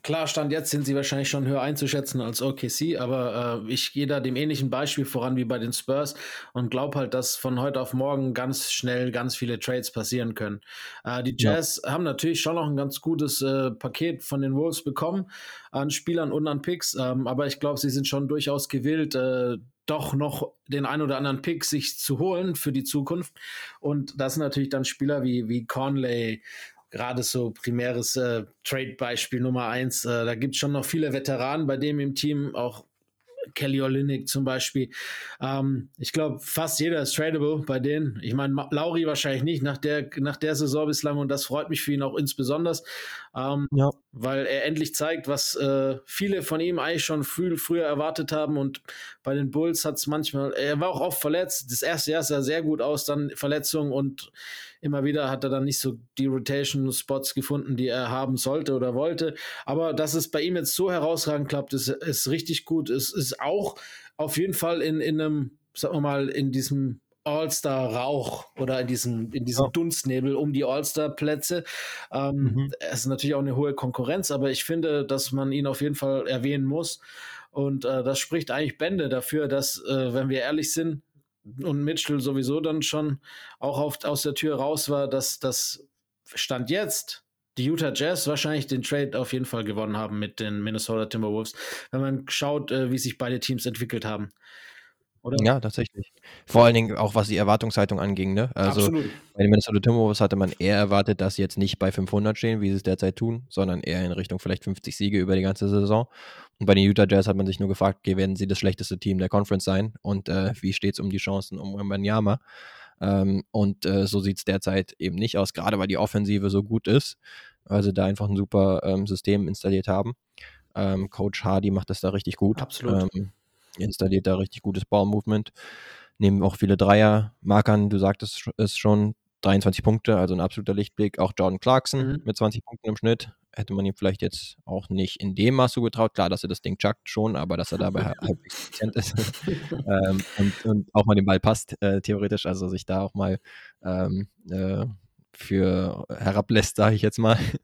klar, Stand jetzt sind sie wahrscheinlich schon höher einzuschätzen als OKC, aber äh, ich gehe da dem ähnlichen Beispiel voran wie bei den Spurs und glaube halt, dass von heute auf morgen ganz schnell ganz viele Trades passieren können. Äh, die Ja. Jazz haben natürlich schon noch ein ganz gutes äh, Paket von den Wolves bekommen an Spielern und an Picks, ähm, aber ich glaube, sie sind schon durchaus gewillt, äh, doch noch den ein oder anderen Pick sich zu holen für die Zukunft. Und das sind natürlich dann Spieler wie, wie Conley, gerade so primäres äh, Trade-Beispiel Nummer eins. Äh, da gibt es schon noch viele Veteranen bei dem im Team, auch Kelly Olynyk zum Beispiel. Ähm, ich glaube, fast jeder ist tradable bei denen. Ich meine, Lauri wahrscheinlich nicht nach der, nach der Saison bislang und das freut mich für ihn auch insbesonders, ähm, Ja. weil er endlich zeigt, was äh, viele von ihm eigentlich schon früh, früher erwartet haben und bei den Bulls hat es manchmal, er war auch oft verletzt. Das erste Jahr sah sehr gut aus, dann Verletzungen und immer wieder hat er dann nicht so die Rotation-Spots gefunden, die er haben sollte oder wollte. Aber dass es bei ihm jetzt so herausragend klappt, ist, ist richtig gut. Es ist auch auf jeden Fall in, in einem, sagen wir mal, in diesem All-Star-Rauch oder in diesem, in diesem. Dunstnebel um die All-Star-Plätze. Ähm, Mhm. Es ist natürlich auch eine hohe Konkurrenz, aber ich finde, dass man ihn auf jeden Fall erwähnen muss. Und äh, das spricht eigentlich Bände dafür, dass, äh, wenn wir ehrlich sind, und Mitchell sowieso dann schon auch auf, aus der Tür raus war, dass das Stand jetzt die Utah Jazz wahrscheinlich den Trade auf jeden Fall gewonnen haben mit den Minnesota Timberwolves, wenn man schaut, äh, wie sich beide Teams entwickelt haben. Oder? Ja, tatsächlich. Vor allen Dingen auch, was die Erwartungshaltung anging. Ne? Also Absolut. bei den Minnesota Timberwolves hatte man eher erwartet, dass sie jetzt nicht bei 500 stehen, wie sie es derzeit tun, sondern eher in Richtung vielleicht 50 Siege über die ganze Saison. Und bei den Utah Jazz hat man sich nur gefragt, okay, werden sie das schlechteste Team der Conference sein und äh, wie steht es um die Chancen um Wembanyama? Ähm, und äh, so sieht es derzeit eben nicht aus, gerade weil die Offensive so gut ist, weil sie da einfach ein super ähm, System installiert haben. Ähm, Coach Hardy macht das da richtig gut. Absolut. Ähm, installiert da richtig gutes Ball-Movement. Nehmen auch viele Dreier. Markern, du sagtest es schon, 23 Punkte, also ein absoluter Lichtblick. Auch Jordan Clarkson Mhm. mit 20 Punkten im Schnitt. Hätte man ihm vielleicht jetzt auch nicht in dem Maß zugetraut. Klar, dass er das Ding chuckt schon, aber dass er dabei halb- halbwegs effizient ist. ähm, und, und auch mal den Ball passt, äh, theoretisch. Also sich da auch mal ähm, äh, für herablässt, sage ich jetzt mal.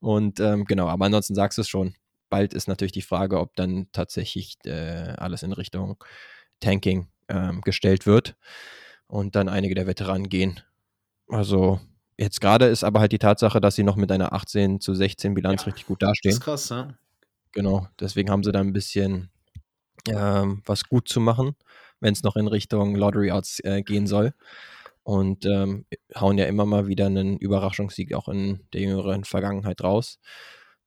Und ähm, genau, aber ansonsten sagst du es schon. Bald ist natürlich die Frage, ob dann tatsächlich äh, alles in Richtung Tanking ähm, gestellt wird und dann einige der Veteranen gehen. Also jetzt gerade ist aber halt die Tatsache, dass sie noch mit einer 18 zu 16 Bilanz Ja, richtig gut Das dastehen. ist krass, ja. Genau, deswegen haben sie da ein bisschen ähm, was gut zu machen, wenn es noch in Richtung Lottery Outs äh, gehen soll. Und ähm, hauen ja immer mal wieder einen Überraschungssieg auch in der jüngeren Vergangenheit raus.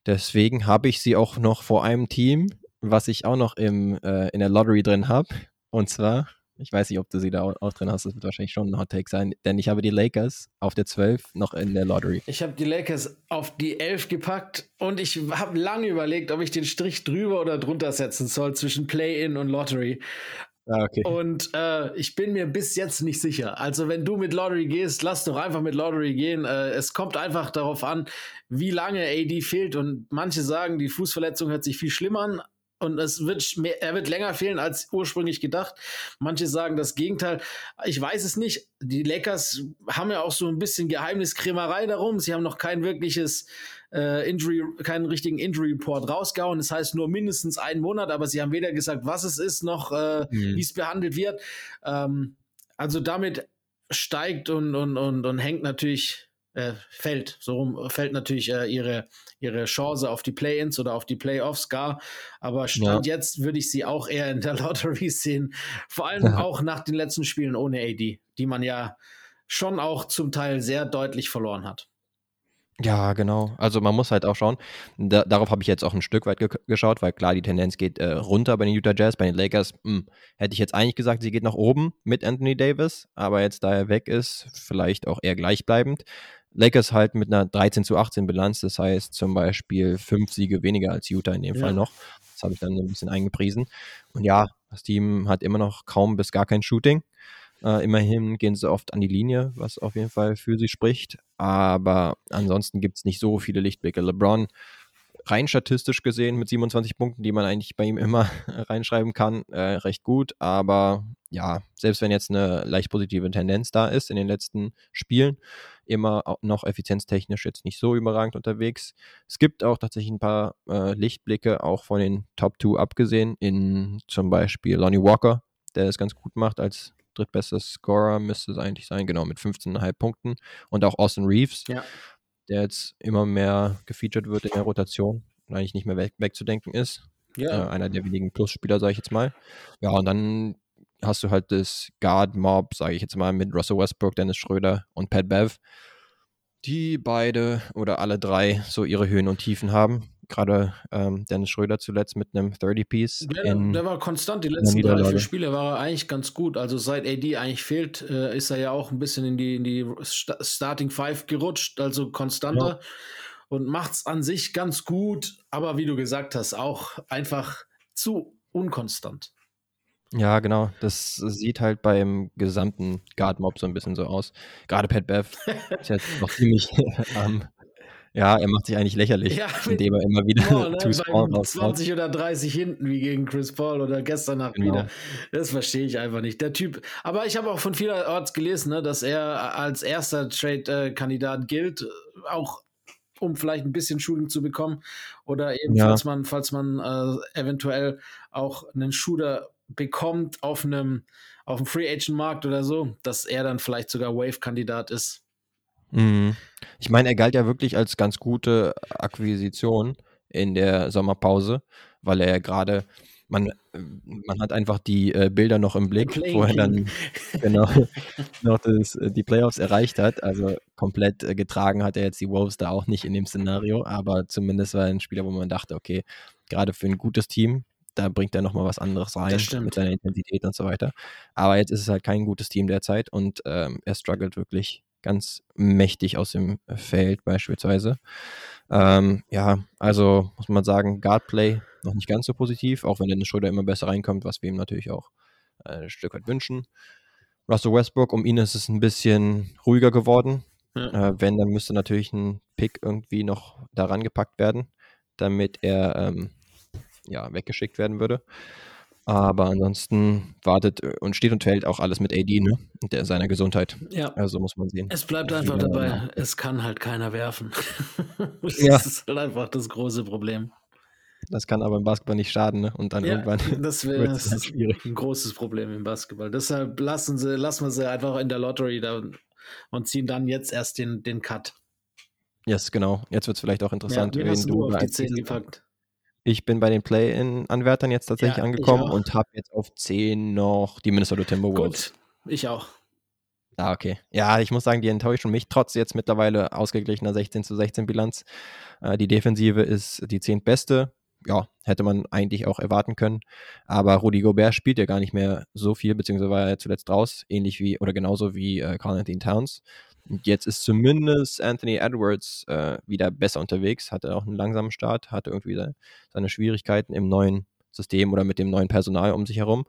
Deswegen habe ich sie auch noch vor einem Team, was ich auch noch im, äh, in der Lottery drin habe. Und zwar, ich weiß nicht, ob du sie da auch, drin hast, das wird wahrscheinlich schon ein Hot Take sein, denn ich habe die Lakers auf der 12 noch in der Lottery. Ich habe die Lakers auf die 11 gepackt und ich habe lange überlegt, ob ich den Strich drüber oder drunter setzen soll zwischen Play-In und Lottery. Ah, okay. Und äh, ich bin mir bis jetzt nicht sicher. Also, wenn du mit Lottery gehst, lass doch einfach mit Lottery gehen. Äh, es kommt einfach darauf an, wie lange AD fehlt. Und manche sagen, die Fußverletzung hört sich viel schlimmer an. Und es wird mehr, er wird länger fehlen als ursprünglich gedacht. Manche sagen das Gegenteil. Ich weiß es nicht. Die Lakers haben ja auch so ein bisschen Geheimniskrämerei darum. Sie haben noch kein wirkliches äh, Injury, keinen richtigen Injury Report rausgehauen. Das heißt nur mindestens einen Monat, aber sie haben weder gesagt, was es ist, noch äh, Mhm. wie es behandelt wird. Ähm, also damit steigt und, und, und, und hängt natürlich, äh, fällt, so rum, fällt natürlich äh, ihre, ihre Chance auf die Play-Ins oder auf die Playoffs gar. Aber Stand jetzt würde ich sie auch eher in der Lottery sehen. Vor allem auch nach den letzten Spielen ohne AD, die man ja schon auch zum Teil sehr deutlich verloren hat. Ja, genau. Also man muss halt auch schauen. Da, darauf habe ich jetzt auch ein Stück weit ge geschaut, weil klar, die Tendenz geht äh, runter bei den Utah Jazz, bei den Lakers. Mh, hm, hätte ich jetzt eigentlich gesagt, sie geht nach oben mit Anthony Davis, aber jetzt, da er weg ist, vielleicht auch eher gleichbleibend. Lakers halt mit einer 13 zu 18 Bilanz, das heißt zum Beispiel fünf Siege weniger als Utah in dem ja. Fall noch. Das habe ich dann so ein bisschen eingepriesen. Und ja, das Team hat immer noch kaum bis gar kein Shooting. Äh, immerhin gehen sie oft an die Linie, was auf jeden Fall für sie spricht. Aber ansonsten gibt es nicht so viele Lichtblicke. LeBron, rein statistisch gesehen, mit 27 Punkten, die man eigentlich bei ihm immer reinschreiben kann, äh, recht gut. Aber ja, selbst wenn jetzt eine leicht positive Tendenz da ist in den letzten Spielen, immer noch effizienztechnisch jetzt nicht so überragend unterwegs. Es gibt auch tatsächlich ein paar äh, Lichtblicke, auch von den Top 2 abgesehen, in zum Beispiel Lonnie Walker, der es ganz gut macht als drittbester Scorer müsste es eigentlich sein, genau, mit 15,5 Punkten. Und auch Austin Reeves, ja. der jetzt immer mehr gefeatured wird in der Rotation und eigentlich nicht mehr weg, wegzudenken ist. Ja. Äh, einer der wenigen Plus-Spieler, sage ich jetzt mal. Ja, und dann hast du halt das Guard-Mob, sage ich jetzt mal, mit Russell Westbrook, Dennis Schröder und Pat Bev, die beide oder alle drei so ihre Höhen und Tiefen haben gerade ähm, Dennis Schröder zuletzt mit einem 30-Piece. Ja, der war konstant. Die letzten drei, vier Spiele war er eigentlich ganz gut. Also seit AD eigentlich fehlt, äh, ist er ja auch ein bisschen in die, in die Starting Five gerutscht, also konstanter. Ja. Und macht es an sich ganz gut, aber wie du gesagt hast, auch einfach zu unkonstant. Ja, genau. Das sieht halt beim gesamten Guard-Mob so ein bisschen so aus. Gerade Pat Bev ist jetzt noch ziemlich am ja, er macht sich eigentlich lächerlich, ja, indem er immer wieder Paul, ne? Too Small 20 oder 30 hinten wie gegen Chris Paul oder gestern Nacht genau. wieder. Das verstehe ich einfach nicht. Der Typ, aber ich habe auch von vielerorts gelesen, ne, dass er als erster Trade-Kandidat gilt, auch um vielleicht ein bisschen Shooting zu bekommen oder eben ja. falls man, falls man äh, eventuell auch einen Shooter bekommt auf einem auf dem Free Agent Markt oder so, dass er dann vielleicht sogar Wave-Kandidat ist. Mhm. Ich meine, er galt ja wirklich als ganz gute Akquisition in der Sommerpause, weil er ja gerade, man, man hat einfach die äh, Bilder noch im Blick, wo er dann genau noch das, äh, die Playoffs erreicht hat. Also komplett äh, getragen hat er jetzt die Wolves da auch nicht in dem Szenario, aber zumindest war er ein Spieler, wo man dachte, okay, gerade für ein gutes Team, da bringt er nochmal was anderes rein mit seiner Intensität und so weiter. Aber jetzt ist es halt kein gutes Team derzeit und ähm, er struggelt wirklich ganz mächtig aus dem Feld beispielsweise. Ähm, ja, also muss man sagen, Guardplay noch nicht ganz so positiv, auch wenn Dennis Schröder immer besser reinkommt, was wir ihm natürlich auch äh, ein Stück weit wünschen. Russell Westbrook, um ihn ist es ein bisschen ruhiger geworden. Ja. Äh, wenn, dann müsste natürlich ein Pick irgendwie noch daran gepackt werden, damit er ähm, ja, weggeschickt werden würde. Aber ansonsten wartet äh, und steht und fällt auch alles mit AD, ne? Der seiner Gesundheit. Ja. Also muss man sehen. Es bleibt einfach ja, dabei, es kann halt keiner werfen. das ja. ist halt einfach das große Problem. Das kann aber im Basketball nicht schaden, ne? Und dann ja, irgendwann. Das wäre ein großes Problem im Basketball. Deshalb lassen, sie, lassen wir sie einfach in der Lottery da und ziehen dann jetzt erst den, den Cut. Yes, genau. Jetzt wird es vielleicht auch interessant, ja, wen du auf die 10 gepackt. Ich bin bei den Play-In-Anwärtern jetzt tatsächlich ja, angekommen und habe jetzt auf 10 noch die Minnesota Timberwolves. Gut, ich auch. Ah, okay. Ja, ich muss sagen, die enttäuschen mich, trotz jetzt mittlerweile ausgeglichener 16 zu 16 Bilanz. Äh, die Defensive ist die zehntbeste. Ja, hätte man eigentlich auch erwarten können. Aber Rudi Gobert spielt ja gar nicht mehr so viel, beziehungsweise war er zuletzt raus, ähnlich wie oder genauso wie äh, Carl Anthony Towns. Und jetzt ist zumindest Anthony Edwards äh, wieder besser unterwegs, hatte auch einen langsamen Start, hatte irgendwie seine Schwierigkeiten im neuen System oder mit dem neuen Personal um sich herum,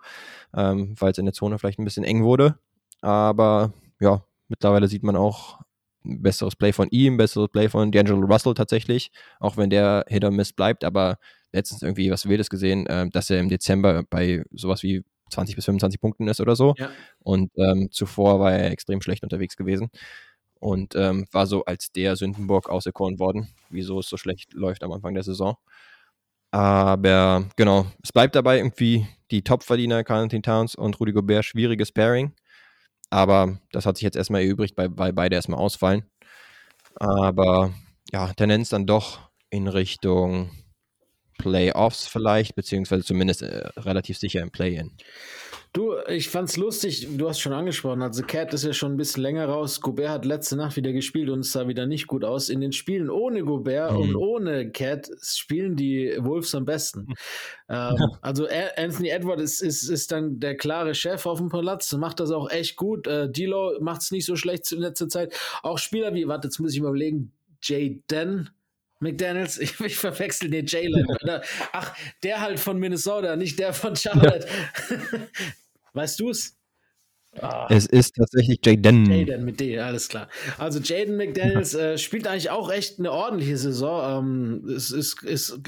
ähm, weil es in der Zone vielleicht ein bisschen eng wurde. Aber ja, mittlerweile sieht man auch ein besseres Play von ihm, besseres Play von D'Angelo Russell tatsächlich, auch wenn der Hit or Miss bleibt, aber letztens irgendwie was Wildes gesehen, äh, dass er im Dezember bei sowas wie 20 bis 25 Punkten ist oder so. Ja. Und ähm, zuvor war er extrem schlecht unterwegs gewesen und ähm, war so als der Sündenbock auserkoren worden, wieso es so schlecht läuft am Anfang der Saison. Aber genau, es bleibt dabei irgendwie die Topverdiener, Carlton Towns und Rudy Gobert, schwieriges Pairing. Aber das hat sich jetzt erstmal erübrigt, weil, weil beide erstmal ausfallen. Aber ja, Tendenz dann doch in Richtung Playoffs vielleicht, beziehungsweise zumindest äh, relativ sicher im Play-In. Du, ich fand's lustig, du hast schon angesprochen, also Cat ist ja schon ein bisschen länger raus. Gobert hat letzte Nacht wieder gespielt und es sah wieder nicht gut aus. In den Spielen ohne Gobert mhm. und ohne Cat spielen die Wolves am besten. ähm, also Anthony Edward ist, ist, ist dann der klare Chef auf dem Platz, macht das auch echt gut. Äh, Dilo macht's nicht so schlecht in letzter Zeit. Auch Spieler wie, warte, jetzt muss ich mal überlegen, Jaden McDaniels, ich, ich verwechsel den Jalen. Ach, der halt von Minnesota, nicht der von Charlotte. Ja. weißt du es? Ah. Es ist tatsächlich Jaden. Jaden mit D, alles klar. Also Jaden McDaniels äh, spielt eigentlich auch echt eine ordentliche Saison. Ähm, es ist, ist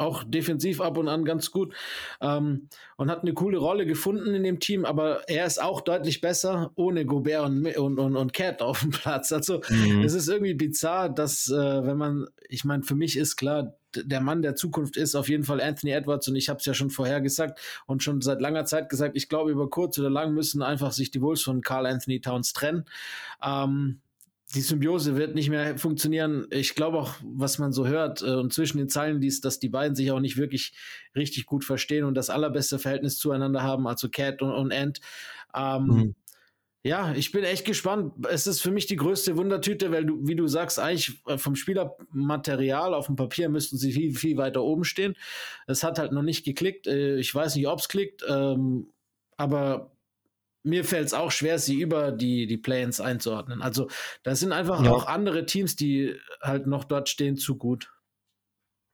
auch defensiv ab und an ganz gut ähm, und hat eine coole Rolle gefunden in dem Team, aber er ist auch deutlich besser ohne Gobert und, und, und, und Cat auf dem Platz. Also mhm. es ist irgendwie bizarr, dass äh, wenn man, ich meine, für mich ist klar, der Mann der Zukunft ist auf jeden Fall Anthony Edwards und ich habe es ja schon vorher gesagt und schon seit langer Zeit gesagt, ich glaube, über kurz oder lang müssen einfach sich die Wolves von Carl Anthony Towns trennen. Ähm, die Symbiose wird nicht mehr funktionieren. Ich glaube auch, was man so hört äh, und zwischen den Zeilen liest, dass die beiden sich auch nicht wirklich richtig gut verstehen und das allerbeste Verhältnis zueinander haben, also Cat und, und Ant. Ähm, mhm. Ja, ich bin echt gespannt. Es ist für mich die größte Wundertüte, weil du, wie du sagst, eigentlich äh, vom Spielermaterial auf dem Papier müssten sie viel, viel weiter oben stehen. Es hat halt noch nicht geklickt. Äh, ich weiß nicht, ob es klickt, ähm, aber mir fällt es auch schwer, sie über die, die Play-ins einzuordnen. Also, da sind einfach ja. auch andere Teams, die halt noch dort stehen, zu gut.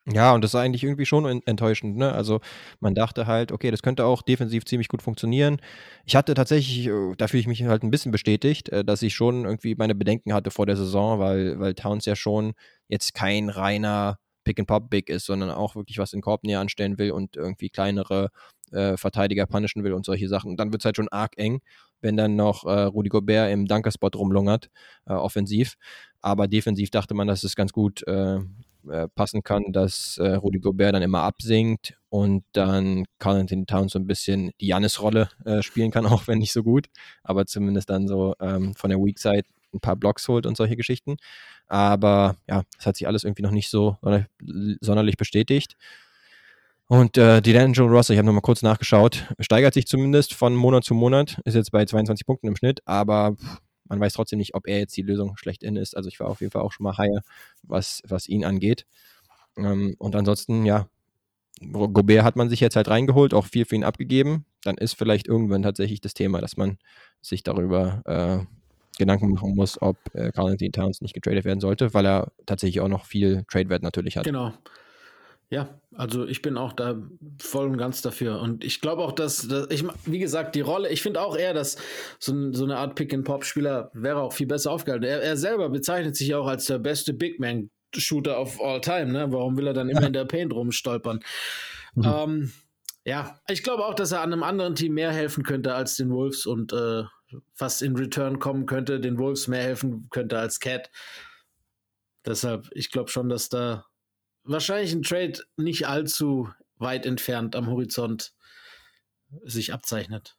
Ja, und das ist eigentlich irgendwie schon enttäuschend. Ne? Also man dachte halt, okay, das könnte auch defensiv ziemlich gut funktionieren. Ich hatte tatsächlich, äh, da fühle ich mich halt ein bisschen bestätigt, äh, dass ich schon irgendwie meine Bedenken hatte vor der Saison, weil, weil Towns ja schon jetzt kein reiner Pick-and-Pop-Big ist, sondern auch wirklich was in Korb näher anstellen will und irgendwie kleinere äh, Verteidiger punishen will und solche Sachen. Und dann wird es halt schon arg eng, wenn dann noch äh, Rudi Gobert im Dunkerspot rumlungert, äh, offensiv. Aber defensiv dachte man, dass es ganz gut äh, äh, passen kann, dass äh, Rudi Gobert dann immer absinkt und dann Carl Anthony Towns so ein bisschen die Jannis-Rolle spielen kann, auch wenn nicht so gut, aber zumindest dann so ähm, von der Weak Side ein paar Blocks holt und solche Geschichten. Aber ja, das hat sich alles irgendwie noch nicht so sonderlich bestätigt. Und äh, die D'Angelo Russell, ich habe nochmal kurz nachgeschaut, steigert sich zumindest von Monat zu Monat, ist jetzt bei 22 Punkten im Schnitt, aber man weiß trotzdem nicht, ob er jetzt die Lösung schlechthin ist. Also ich war auf jeden Fall auch schon mal higher, was, was ihn angeht. Ähm, und ansonsten, ja, Gobert hat man sich jetzt halt reingeholt, auch viel für ihn abgegeben. Dann ist vielleicht irgendwann tatsächlich das Thema, dass man sich darüber äh, Gedanken machen muss, ob äh, Carl Anthony Towns nicht getradet werden sollte, weil er tatsächlich auch noch viel Trade-Wert natürlich hat. Genau. Ja, also ich bin auch da voll und ganz dafür. Und ich glaube auch, dass, dass, ich, wie gesagt, die Rolle, ich finde auch eher, dass so, so eine Art Pick-and-Pop-Spieler wäre auch viel besser aufgehalten. Er, er, selber bezeichnet sich auch als der beste Big Man-Shooter of all time. Ne? Warum will er dann immer in der Paint rumstolpern? Mhm. Ähm, ja, ich glaube auch, dass er an einem anderen Team mehr helfen könnte als den Wolves und äh, was in Return kommen könnte, den Wolves mehr helfen könnte als Cat. Deshalb, ich glaube schon, dass da wahrscheinlich ein Trade nicht allzu weit entfernt am Horizont sich abzeichnet.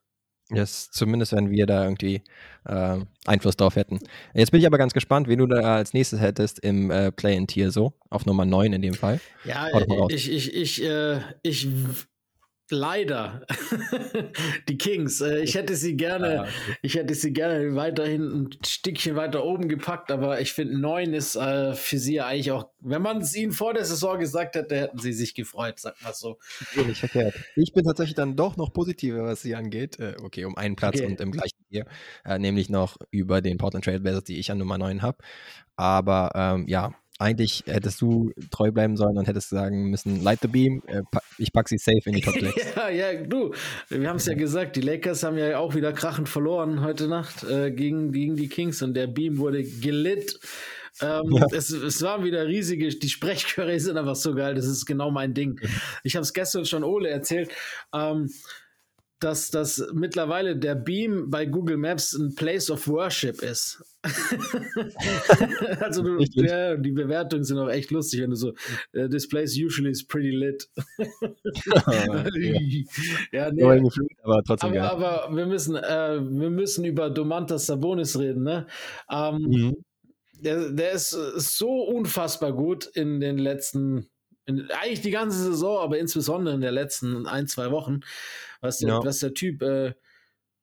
Yes, zumindest wenn wir da irgendwie äh, Einfluss drauf hätten. Jetzt bin ich aber ganz gespannt, wen du da als nächstes hättest im äh, Play-in-Tier so, auf Nummer 9 in dem Fall. Ja, ich, ich, ich, äh, ich Leider. die Kings. Äh, ich hätte sie gerne, ah, ich hätte sie gerne weiterhin ein Stückchen weiter oben gepackt, aber ich finde, neun ist äh, für sie eigentlich auch, wenn man es ihnen vor der Saison gesagt hätte, hätten sie sich gefreut, sagt man so. Nicht verkehrt. Ich bin tatsächlich dann doch noch positiver, was sie angeht. Äh, okay, um einen Platz okay. und im gleichen Tier, äh, nämlich noch über den Portland Trail Blazers, die ich an Nummer neun habe. Aber ähm, ja, eigentlich hättest du treu bleiben sollen und hättest sagen müssen, light the beam, äh, ich pack sie safe in die Top 6. ja, ja, du, wir haben es ja gesagt, die Lakers haben ja auch wieder krachend verloren heute Nacht äh, gegen, gegen die Kings und der Beam wurde gelit. Ähm, ja. es, es waren wieder riesige, die Sprechchöre sind einfach so geil, das ist genau mein Ding. Ich habe es gestern schon Ole erzählt. Ähm, dass das mittlerweile der Beam bei Google Maps ein Place of Worship ist. also du, ja, die Bewertungen sind auch echt lustig, wenn du so uh, This place usually is pretty lit. ja, nee. aber trotzdem aber, aber wir müssen äh, wir müssen über Domantas Sabonis reden, ne? Ähm, mhm. der, der ist so unfassbar gut in den letzten In, eigentlich die ganze Saison, aber insbesondere in der letzten ein, zwei Wochen, was der, ja. was der Typ, äh,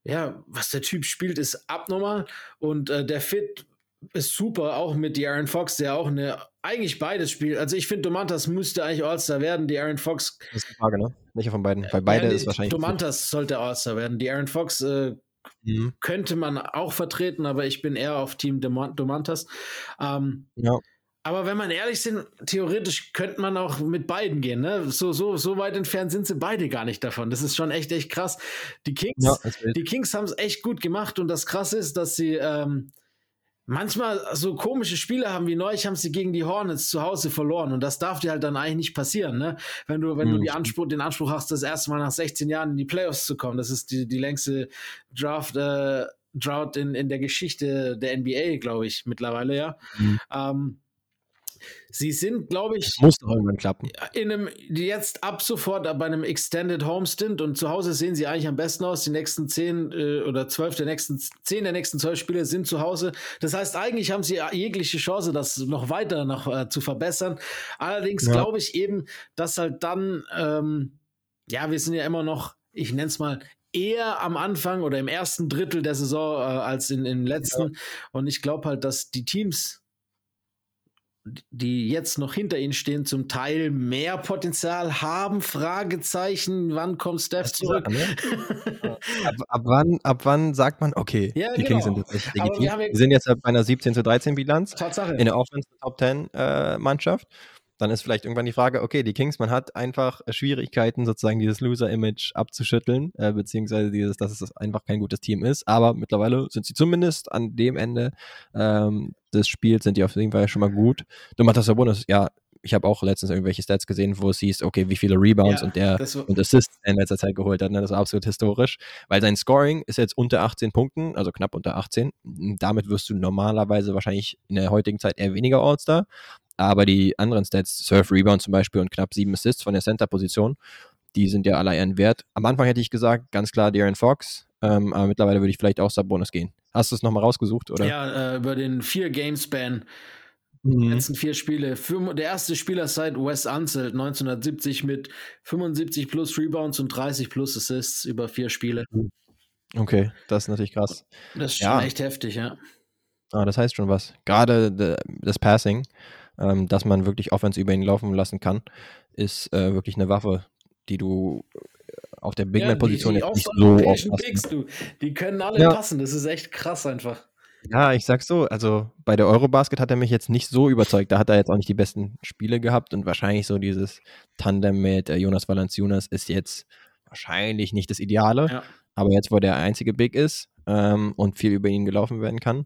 ja, was der Typ spielt, ist abnormal und äh, der Fit ist super, auch mit die Aaron Fox, der auch eine, eigentlich beides spielt. Also ich finde, Domantas müsste eigentlich All-Star werden, die Aaron Fox. Das ist die Frage, ne? Welcher von beiden? Weil beide ja, ist wahrscheinlich. Domantas sollte All-Star werden. Die Aaron Fox äh, mhm. könnte man auch vertreten, aber ich bin eher auf Team Domantas. Ähm, ja. Aber wenn man ehrlich sind, theoretisch könnte man auch mit beiden gehen. Ne? So, so, so weit entfernt sind sie beide gar nicht davon. Das ist schon echt, echt krass. Die Kings, ja, die Kings haben es echt gut gemacht und das Krasse ist, dass sie ähm, manchmal so komische Spiele haben wie neulich haben sie gegen die Hornets zu Hause verloren und das darf dir halt dann eigentlich nicht passieren, ne? Wenn du, wenn mhm. du die Anspruch, den Anspruch hast, das erste Mal nach 16 Jahren in die Playoffs zu kommen. Das ist die, die längste Draft, äh, Drought in, in der Geschichte der NBA, glaube ich, mittlerweile, ja. Mhm. Ähm, Sie sind, glaube ich, muss doch irgendwann klappen. In einem, jetzt ab sofort bei einem Extended Home Stint und zu Hause sehen sie eigentlich am besten aus. Die nächsten zehn äh, oder zwölf der nächsten, zehn der nächsten zwölf Spiele sind zu Hause. Das heißt, eigentlich haben sie jegliche Chance, das noch weiter noch äh, zu verbessern. Allerdings ja. glaube ich eben, dass halt dann, ähm, ja, wir sind ja immer noch, ich nenne es mal, eher am Anfang oder im ersten Drittel der Saison äh, als in, in letzten. Ja. Und ich glaube halt, dass die Teams die jetzt noch hinter ihnen stehen, zum Teil mehr Potenzial haben? Fragezeichen. Wann kommt Steph zurück? Sagen, ne? ab, ab, wann, ab wann sagt man, okay, ja, die genau. Kings sind tatsächlich legitim. Wir, wir, sind jetzt bei einer 17 zu 13 Bilanz Tatsache. in der Offense Top 10 äh, Mannschaft dann ist vielleicht irgendwann die Frage, okay, die Kings, man hat einfach Schwierigkeiten, sozusagen dieses Loser-Image abzuschütteln, äh, beziehungsweise dieses, dass es einfach kein gutes Team ist. Aber mittlerweile sind sie zumindest an dem Ende ähm, des Spiels, sind die auf jeden Fall schon mal gut. Domantas Sabonis, ja, ich habe auch letztens irgendwelche Stats gesehen, wo es hieß, okay, wie viele Rebounds ja, und der und Assists in letzter Zeit geholt hat. Ne? Das ist absolut historisch, weil sein Scoring ist jetzt unter 18 Punkten, also knapp unter 18. Damit wirst du normalerweise wahrscheinlich in der heutigen Zeit eher weniger All-Star. Aber die anderen Stats, Surf Rebound zum Beispiel und knapp sieben Assists von der Center-Position, die sind ja alle ihren Wert. Am Anfang hätte ich gesagt, ganz klar Darren Fox, ähm, aber mittlerweile würde ich vielleicht auch Sabonis gehen. Hast du es nochmal rausgesucht, oder? Ja, äh, über den vier Game-Span. Mhm. Die letzten vier Spiele. Für, der erste Spieler seit Wes Unseld 1970 mit 75 plus Rebounds und 30 plus Assists über vier Spiele. Okay, das ist natürlich krass. Das ist ja. schon echt heftig, ja. Ah, das heißt schon was. Gerade das Passing ähm, dass man wirklich Offense über ihn laufen lassen kann, ist äh, wirklich eine Waffe, die du auf der Big Man-Position ja, nicht so oft du. Die können alle ja. passen, das ist echt krass einfach. Ja, ich sag's so, also bei der Eurobasket hat er mich jetzt nicht so überzeugt. Da hat er jetzt auch nicht die besten Spiele gehabt und wahrscheinlich so dieses Tandem mit äh, Jonas Valanciunas ist jetzt wahrscheinlich nicht das Ideale. Ja. Aber jetzt, wo der einzige Big ist ähm, und viel über ihn gelaufen werden kann,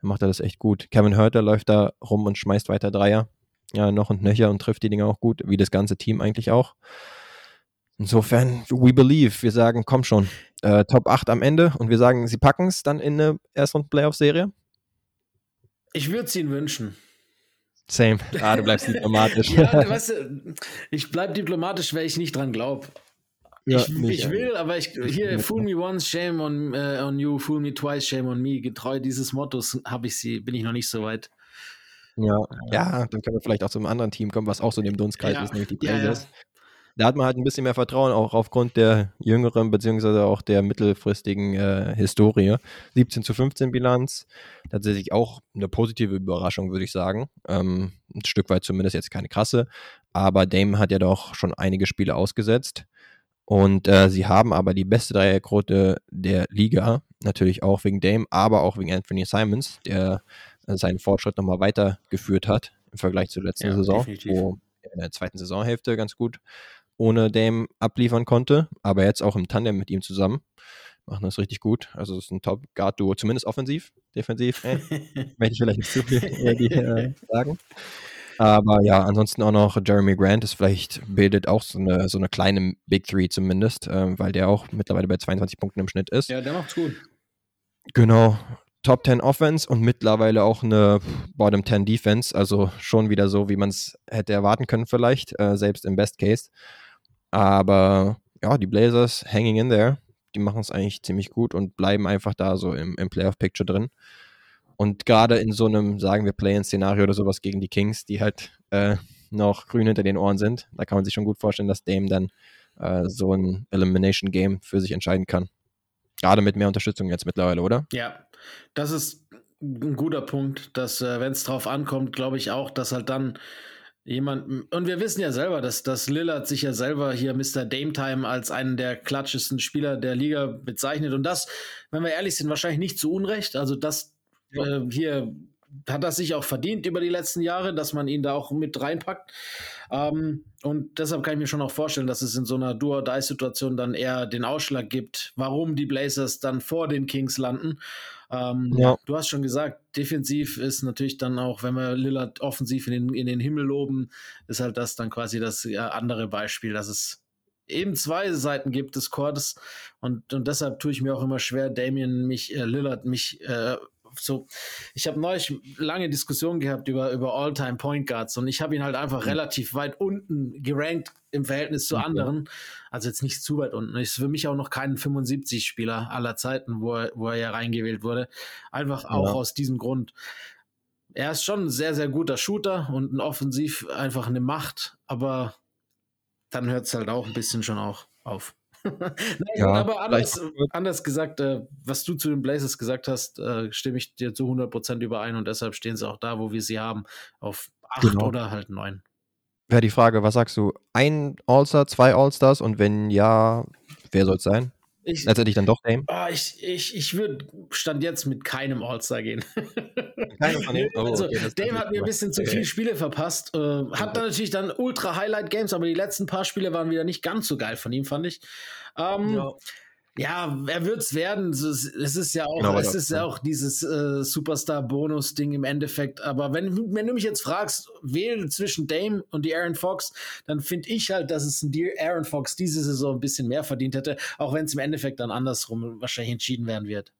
macht er das echt gut. Kevin Hurter läuft da rum und schmeißt weiter Dreier. Ja, noch und nöcher und trifft die Dinge auch gut, wie das ganze Team eigentlich auch. Insofern, we believe. Wir sagen, komm schon. Äh, Top 8 am Ende und wir sagen, sie packen es dann in eine Erstrunden-Playoff-Serie? Ich würde es ihnen wünschen. Same. Ah, du bleibst diplomatisch. ja, weißt du, ich bleib diplomatisch, weil ich nicht dran glaube. Ja, ich, nicht, ich, will, aber ich, hier, fool me once, shame on, uh, on you, fool me twice, shame on me. Getreu dieses Mottos habe ich sie, bin ich noch nicht so weit. Ja, ja, dann können wir vielleicht auch zu einem anderen Team kommen, was auch so in dem Dunstkreis ja. ist, nämlich die Blazers. Ja, da hat man halt ein bisschen mehr Vertrauen, auch aufgrund der jüngeren beziehungsweise auch der mittelfristigen äh, Historie. 17 zu 15 Bilanz, tatsächlich auch eine positive Überraschung, würde ich sagen. Ähm, ein Stück weit zumindest jetzt keine krasse, aber Dame hat ja doch schon einige Spiele ausgesetzt. Und äh, sie haben aber die beste Dreierquote der Liga, natürlich auch wegen Dame, aber auch wegen Anthony Simons, der äh, seinen Fortschritt nochmal weitergeführt hat im Vergleich zur letzten ja, Saison, definitiv. wo in der zweiten Saisonhälfte ganz gut ohne Dame abliefern konnte, aber jetzt auch im Tandem mit ihm zusammen. Machen das richtig gut. Also es ist ein Top-Guard-Duo, zumindest offensiv. Defensiv, äh, möchte ich vielleicht nicht zu viel äh, sagen. Aber ja, ansonsten auch noch Jeremy Grant ist vielleicht, bildet auch so eine, so eine kleine Big Three zumindest, ähm, weil der auch mittlerweile bei 22 Punkten im Schnitt ist. Ja, der macht's gut. Genau. Top 10 Offense und mittlerweile auch eine Bottom 10 Defense, also schon wieder so, wie man es hätte erwarten können, vielleicht, äh, selbst im Best Case. Aber ja, die Blazers hanging in there. Die machen es eigentlich ziemlich gut und bleiben einfach da so im, im Playoff-Picture drin. Und gerade in so einem, sagen wir, Play-in-Szenario oder sowas gegen die Kings, die halt äh, noch grün hinter den Ohren sind. Da kann man sich schon gut vorstellen, dass Dame dann äh, so ein Elimination Game für sich entscheiden kann. Gerade mit mehr Unterstützung jetzt mittlerweile, oder? Ja, das ist ein guter Punkt, dass, äh, wenn es drauf ankommt, glaube ich auch, dass halt dann jemand, und wir wissen ja selber, dass, dass Lillard sich ja selber hier Mr. Dame Time als einen der klatschesten Spieler der Liga bezeichnet. Und das, wenn wir ehrlich sind, wahrscheinlich nicht zu Unrecht. Also das ja. äh, hier hat das sich auch verdient über die letzten Jahre, dass man ihn da auch mit reinpackt. Ähm, und deshalb kann ich mir schon auch vorstellen, dass es in so einer Do-or-Die-Situation dann eher den Ausschlag gibt, warum die Blazers dann vor den Kings landen. Ähm, ja. Du hast schon gesagt, defensiv ist natürlich dann auch, wenn wir Lillard offensiv in den, in den Himmel loben, ist halt das dann quasi das ja, andere Beispiel, dass es eben zwei Seiten gibt des Chords und, und deshalb tue ich mir auch immer schwer, Damien mich, äh, Lillard mich äh, so, ich habe neulich lange Diskussionen gehabt über, über All-Time Point Guards und ich habe ihn halt einfach mhm. relativ weit unten gerankt im Verhältnis zu anderen. Also jetzt nicht zu weit unten. Ist für mich auch noch kein 75-Spieler aller Zeiten, wo er, wo er ja reingewählt wurde. Einfach auch ja. aus diesem Grund. Er ist schon ein sehr, sehr guter Shooter und ein Offensiv einfach eine Macht, aber dann hört es halt auch ein bisschen schon auch auf. Nein, ja, aber anders, anders gesagt, äh, was du zu den Blazers gesagt hast, äh, stimme ich dir zu 100% überein und deshalb stehen sie auch da, wo wir sie haben, auf 8 genau. oder halt 9. Wäre die Frage, was sagst du? Ein All-Star, zwei All-Stars und wenn ja, wer soll es sein? Ich, Letztendlich dann doch Dame? Oh, ich ich, ich würde Stand jetzt mit keinem All-Star gehen. Keinem von denen? Oh, also, okay, Dame hat mir ein bisschen zu viele Spiele verpasst. Äh, hat dann natürlich dann ultra Highlight-Games, aber die letzten paar Spiele waren wieder nicht ganz so geil von ihm, fand ich. Ähm, ja. Ja, er wird es werden. Es ist ja auch, genau, es ist ja auch dieses äh, Superstar-Bonus-Ding im Endeffekt. Aber wenn, wenn du mich jetzt fragst, wähle zwischen Dame und die Aaron Fox, dann finde ich halt, dass es ein Aaron Fox diese Saison ein bisschen mehr verdient hätte, auch wenn es im Endeffekt dann andersrum wahrscheinlich entschieden werden wird.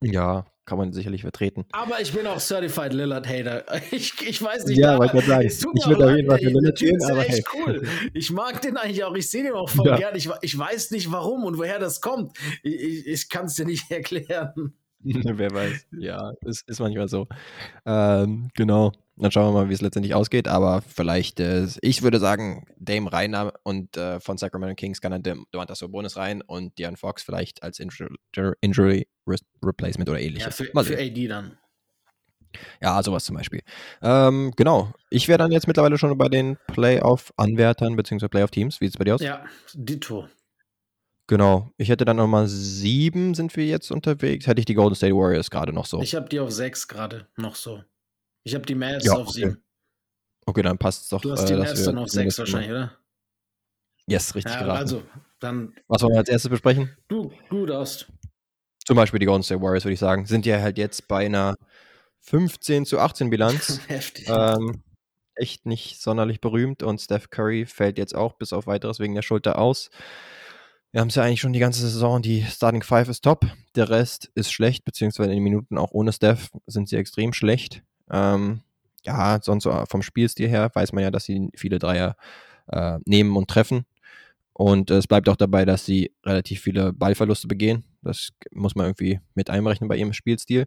Ja, kann man sicherlich vertreten. Aber ich bin auch Certified Lillard Hater. Ich, ich weiß nicht, ja, aber, ich sagen, ich würde auf jeden Fall für Lillard gehen, aber echt hey. cool. Ich mag den eigentlich auch, ich sehe den auch voll ja. gern. Ich, ich weiß nicht warum und woher das kommt. Ich, ich, ich kann es dir nicht erklären. Wer weiß. Ja, es ist manchmal so. Ähm, genau. Dann schauen wir mal, wie es letztendlich ausgeht. Aber vielleicht, äh, ich würde sagen, Dame Reiner und äh, von Sacramento Kings kann dann Domantas Bonus rein und Dion Fox vielleicht als Injury, Injury Replacement oder ähnliches. Ja, für, für AD dann. Ja, sowas zum Beispiel. Ähm, genau. Ich wäre dann jetzt mittlerweile schon bei den Playoff-Anwärtern bzw. Playoff-Teams. Wie sieht es bei dir aus? Ja, Ditto. Genau. Ich hätte dann nochmal sieben sind wir jetzt unterwegs. Hätte ich die Golden State Warriors gerade noch so. Ich habe die auf sechs gerade noch so. Ich habe die Mavs ja, auf okay. sieben. Okay, dann passt es doch. Du hast die äh, Mavs dann auf sechs wahrscheinlich, oder? Yes, richtig ja, geraten. Also, dann. Was wollen wir als erstes besprechen? Du, du darfst. Zum Beispiel die Golden State Warriors, würde ich sagen. Sind ja halt jetzt bei einer 15 zu 18 Bilanz. Heftig. Ähm, echt nicht sonderlich berühmt und Steph Curry fällt jetzt auch bis auf weiteres wegen der Schulter aus. Wir haben es ja eigentlich schon die ganze Saison, die Starting Five ist top, der Rest ist schlecht, beziehungsweise in den Minuten auch ohne Steph sind sie extrem schlecht. Ähm, ja, sonst vom Spielstil her weiß man ja, dass sie viele Dreier äh, nehmen und treffen. Und äh, es bleibt auch dabei, dass sie relativ viele Ballverluste begehen. Das muss man irgendwie mit einberechnen bei ihrem Spielstil.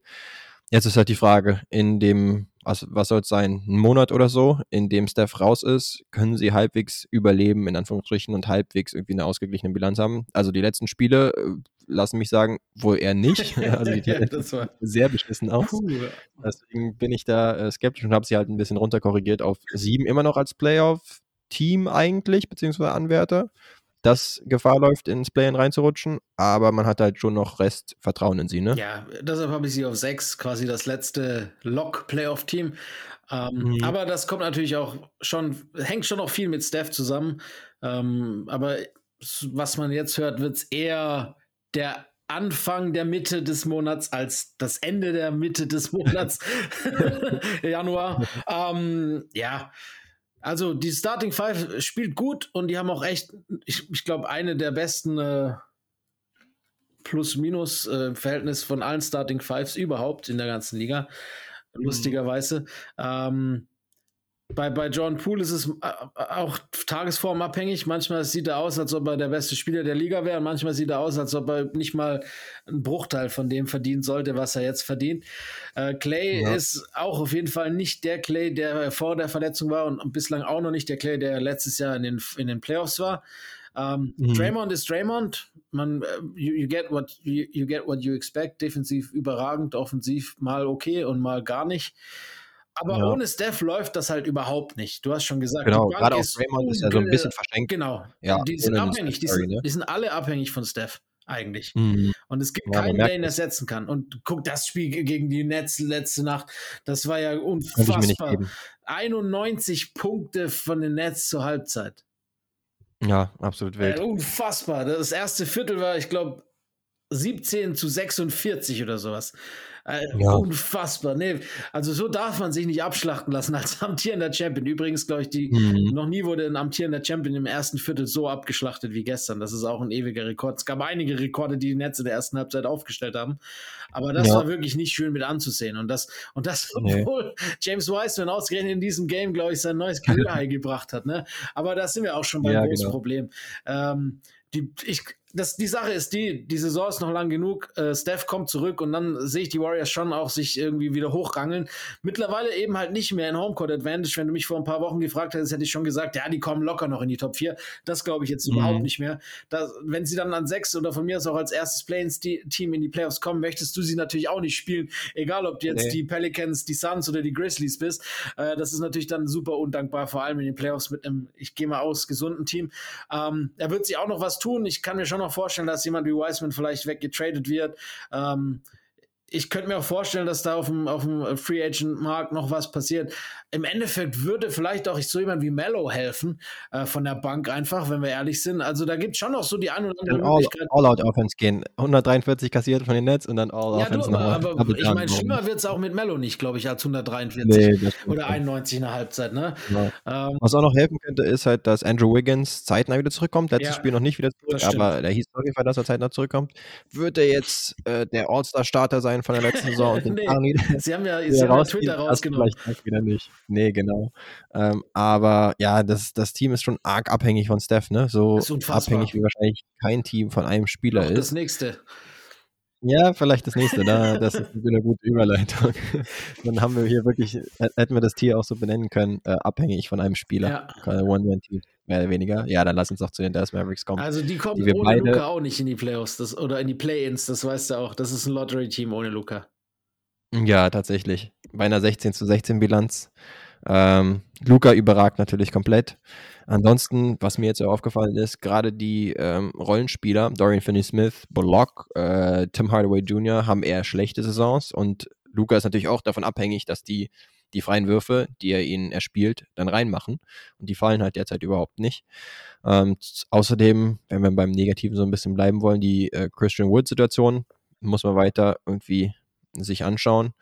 Jetzt ist halt die Frage, in dem, was, was soll es sein, ein Monat oder so, in dem Steph raus ist, können sie halbwegs überleben, in Anführungsstrichen, und halbwegs irgendwie eine ausgeglichene Bilanz haben. Also die letzten Spiele äh, lassen mich sagen, wohl eher nicht. also die das war sehr beschissen aus. Cool. Deswegen bin ich da äh, skeptisch und habe sie halt ein bisschen runterkorrigiert auf sieben, immer noch als Playoff-Team eigentlich, beziehungsweise Anwärter dass Gefahr läuft, ins Play-In reinzurutschen, aber man hat halt schon noch Rest Vertrauen in sie, ne? Ja, deshalb habe ich sie auf sechs, quasi das letzte Lock-Playoff-Team. Ähm, mhm. Aber das kommt natürlich auch schon, hängt schon noch viel mit Steph zusammen. Ähm, aber was man jetzt hört, wird es eher der Anfang der Mitte des Monats als das Ende der Mitte des Monats Januar. Ähm, ja, also die Starting Five spielt gut und die haben auch echt, ich, ich glaube, eine der besten äh, Plus-Minus-Verhältnis äh, von allen Starting Fives überhaupt in der ganzen Liga. Mhm. Lustigerweise. Ähm, Bei, bei John Poole ist es äh, auch tagesformabhängig. Manchmal sieht er aus, als ob er der beste Spieler der Liga wäre. Manchmal sieht er aus, als ob er nicht mal einen Bruchteil von dem verdienen sollte, was er jetzt verdient. Äh, Clay ja. ist auch auf jeden Fall nicht der Clay, der vor der Verletzung war und bislang auch noch nicht der Clay, der letztes Jahr in den, in den Playoffs war. Ähm, mhm. Draymond ist Draymond. Man, äh, you, you, get what you, you, get what you expect. Defensiv überragend, offensiv mal okay und mal gar nicht. Aber ja. ohne Steph läuft das halt überhaupt nicht. Du hast schon gesagt, genau, gerade auch Raymond ist ja so ein bisschen verschenkt. Genau. Ja, die sind abhängig. Die sind, ne? die sind, alle abhängig von Steph eigentlich. Mhm. Und es gibt ja, keinen, der ihn ersetzen kann. Und guck, das Spiel gegen die Nets letzte Nacht, das war ja unfassbar. 91 Punkte von den Nets zur Halbzeit. Ja, absolut wild. Äh, unfassbar. Das erste Viertel war, ich glaube, 17 zu 46 oder sowas. Äh, ja. Unfassbar. Nee, also so darf man sich nicht abschlachten lassen als amtierender Champion. Übrigens, glaube ich, die, mhm. noch nie wurde ein amtierender Champion im ersten Viertel so abgeschlachtet wie gestern. Das ist auch ein ewiger Rekord. Es gab einige Rekorde, die die Netze in der ersten Halbzeit aufgestellt haben. Aber das ja. war wirklich nicht schön mit anzusehen. Und das, und das, nee. obwohl James Wiseman ausgerechnet in diesem Game, glaube ich, sein neues Career gebracht hat. Ne? Aber da sind wir auch schon beim ja, großen genau. Problem. Ähm, die, ich, das, die Sache ist die, die Saison ist noch lang genug. Äh, Steph kommt zurück und dann sehe ich die Warriors schon auch sich irgendwie wieder hochrangeln. Mittlerweile eben halt nicht mehr in Homecourt Advantage. Wenn du mich vor ein paar Wochen gefragt hättest, hätte ich schon gesagt, ja, die kommen locker noch in die Top 4. Das glaube ich jetzt mhm. überhaupt nicht mehr. Das, wenn sie dann an sechs oder von mir aus auch als erstes Play-Team in die Playoffs kommen, möchtest du sie natürlich auch nicht spielen. Egal, ob du jetzt nee. die Pelicans, die Suns oder die Grizzlies bist. Äh, das ist natürlich dann super undankbar, vor allem in den Playoffs mit einem, ich gehe mal aus, gesunden Team. Ähm, er wird sich auch noch was tun. Ich kann mir schon noch vorstellen, dass jemand wie Wiseman vielleicht weggetradet wird. Ähm, ich könnte mir auch vorstellen, dass da auf dem, auf dem Free Agent Markt noch was passiert. Im Endeffekt würde vielleicht auch so jemand wie Mello helfen äh, von der Bank einfach, wenn wir ehrlich sind. Also da gibt es schon noch so die ein oder andere all, Möglichkeit. All-Out-Offense gehen. 143 kassiert von den Nets und dann All-Offense ja, aber, aber ich meine, schlimmer wird es auch mit Mello nicht, glaube ich, als 143 nee, oder 91 in der Halbzeit. Ne? Ja. Ähm, was auch noch helfen könnte, ist halt, dass Andrew Wiggins zeitnah wieder zurückkommt. Letztes ja, Spiel noch nicht wieder zurück, aber der hieß auf jeden Fall, dass er zeitnah zurückkommt. Wird er jetzt äh, der All-Star-Starter sein von der letzten Saison und den nee, Arnie, Sie haben ja, Sie haben Twitter rausgenommen. Vielleicht wieder nicht. Nee, genau. Ähm, aber ja, das, das Team ist schon arg abhängig von Steph, ne? So abhängig wie wahrscheinlich kein Team von einem Spieler Auch ist. Das nächste. Ja, vielleicht das nächste. Da, das ist eine gute Überleitung. Dann haben wir hier wirklich, hätten wir das Tier auch so benennen können, äh, abhängig von einem Spieler. Ja. One-Man-Team, mehr oder weniger. Ja, dann lass uns doch zu den Dallas Mavericks kommen. Also die kommen die ohne beide, Luca auch nicht in die Playoffs das, oder in die Play-Ins, das weißt du auch. Das ist ein Lottery-Team ohne Luca. Ja, tatsächlich. Bei einer 16 zu 16 Bilanz. Ähm, Luca überragt natürlich komplett. Ansonsten, was mir jetzt auch aufgefallen ist, gerade die ähm, Rollenspieler, Dorian Finney-Smith, Bullock, äh, Tim Hardaway Jr. haben eher schlechte Saisons und Luca ist natürlich auch davon abhängig, dass die die freien Würfe, die er ihnen erspielt, dann reinmachen. Und die fallen halt derzeit überhaupt nicht. Ähm, außerdem, wenn wir beim Negativen so ein bisschen bleiben wollen, die äh, Christian Wood-Situation muss man weiter irgendwie sich anschauen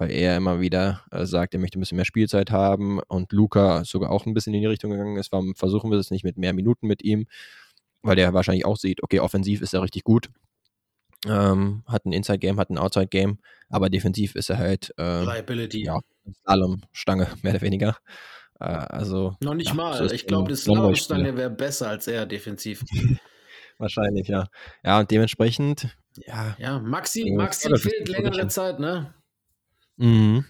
weil er immer wieder äh, sagt, er möchte ein bisschen mehr Spielzeit haben und Luca sogar auch ein bisschen in die Richtung gegangen ist. Warum versuchen wir es nicht mit mehr Minuten mit ihm? Weil der wahrscheinlich auch sieht, okay, offensiv ist er richtig gut. Ähm, hat ein Inside-Game, hat ein Outside-Game, aber defensiv ist er halt äh, Liability. Ja, Slalom-Stange, mehr oder weniger. Äh, also, Noch nicht ja, mal. So ich glaube, das Slalom-Stange wäre besser als er defensiv. Wahrscheinlich, ja. Ja, und dementsprechend, ja. Ja, Maxi, Maxi fehlt längere Zeit, ne? Mhm.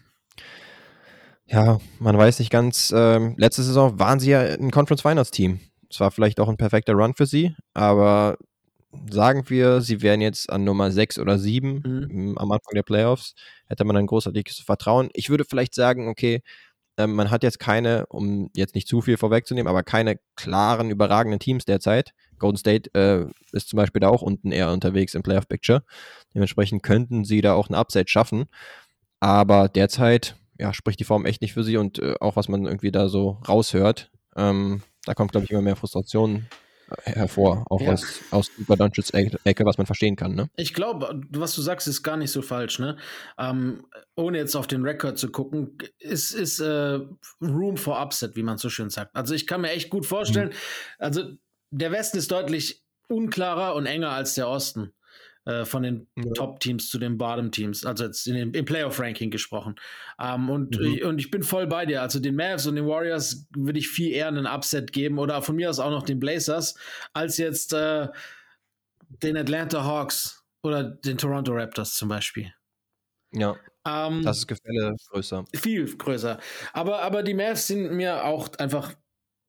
Ja, man weiß nicht ganz. Ähm, letzte Saison waren sie ja ein Conference Finals Team. Es war vielleicht auch ein perfekter Run für sie, aber sagen wir, sie wären jetzt an Nummer 6 oder 7 mhm. am Anfang der Playoffs, hätte man ein großartiges Vertrauen. Ich würde vielleicht sagen, okay, ähm, man hat jetzt keine, um jetzt nicht zu viel vorwegzunehmen, aber keine klaren, überragenden Teams derzeit. Golden State äh, ist zum Beispiel da auch unten eher unterwegs im Playoff Picture. Dementsprechend könnten sie da auch ein Upside schaffen. Aber derzeit ja, spricht die Form echt nicht für sie und äh, auch was man irgendwie da so raushört, ähm, da kommt, glaube ich, immer mehr Frustration hervor, auch ja. aus, aus Doncic's Ecke, was man verstehen kann. Ne? Ich glaube, was du sagst, ist gar nicht so falsch. Ne? Ähm, ohne jetzt auf den Rekord zu gucken, ist, ist äh, Room for Upset, wie man so schön sagt. Also ich kann mir echt gut vorstellen, mhm. also der Westen ist deutlich unklarer und enger als der Osten. Äh, von den ja. Top-Teams zu den Bottom-Teams, also jetzt in, im Playoff-Ranking gesprochen. Ähm, und, mhm. und ich bin voll bei dir. Also den Mavs und den Warriors würde ich viel eher einen Upset geben oder von mir aus auch noch den Blazers, als jetzt äh, den Atlanta Hawks oder den Toronto Raptors zum Beispiel. Ja. Ähm, das ist Gefälle größer. Viel größer. Aber, aber die Mavs sind mir auch einfach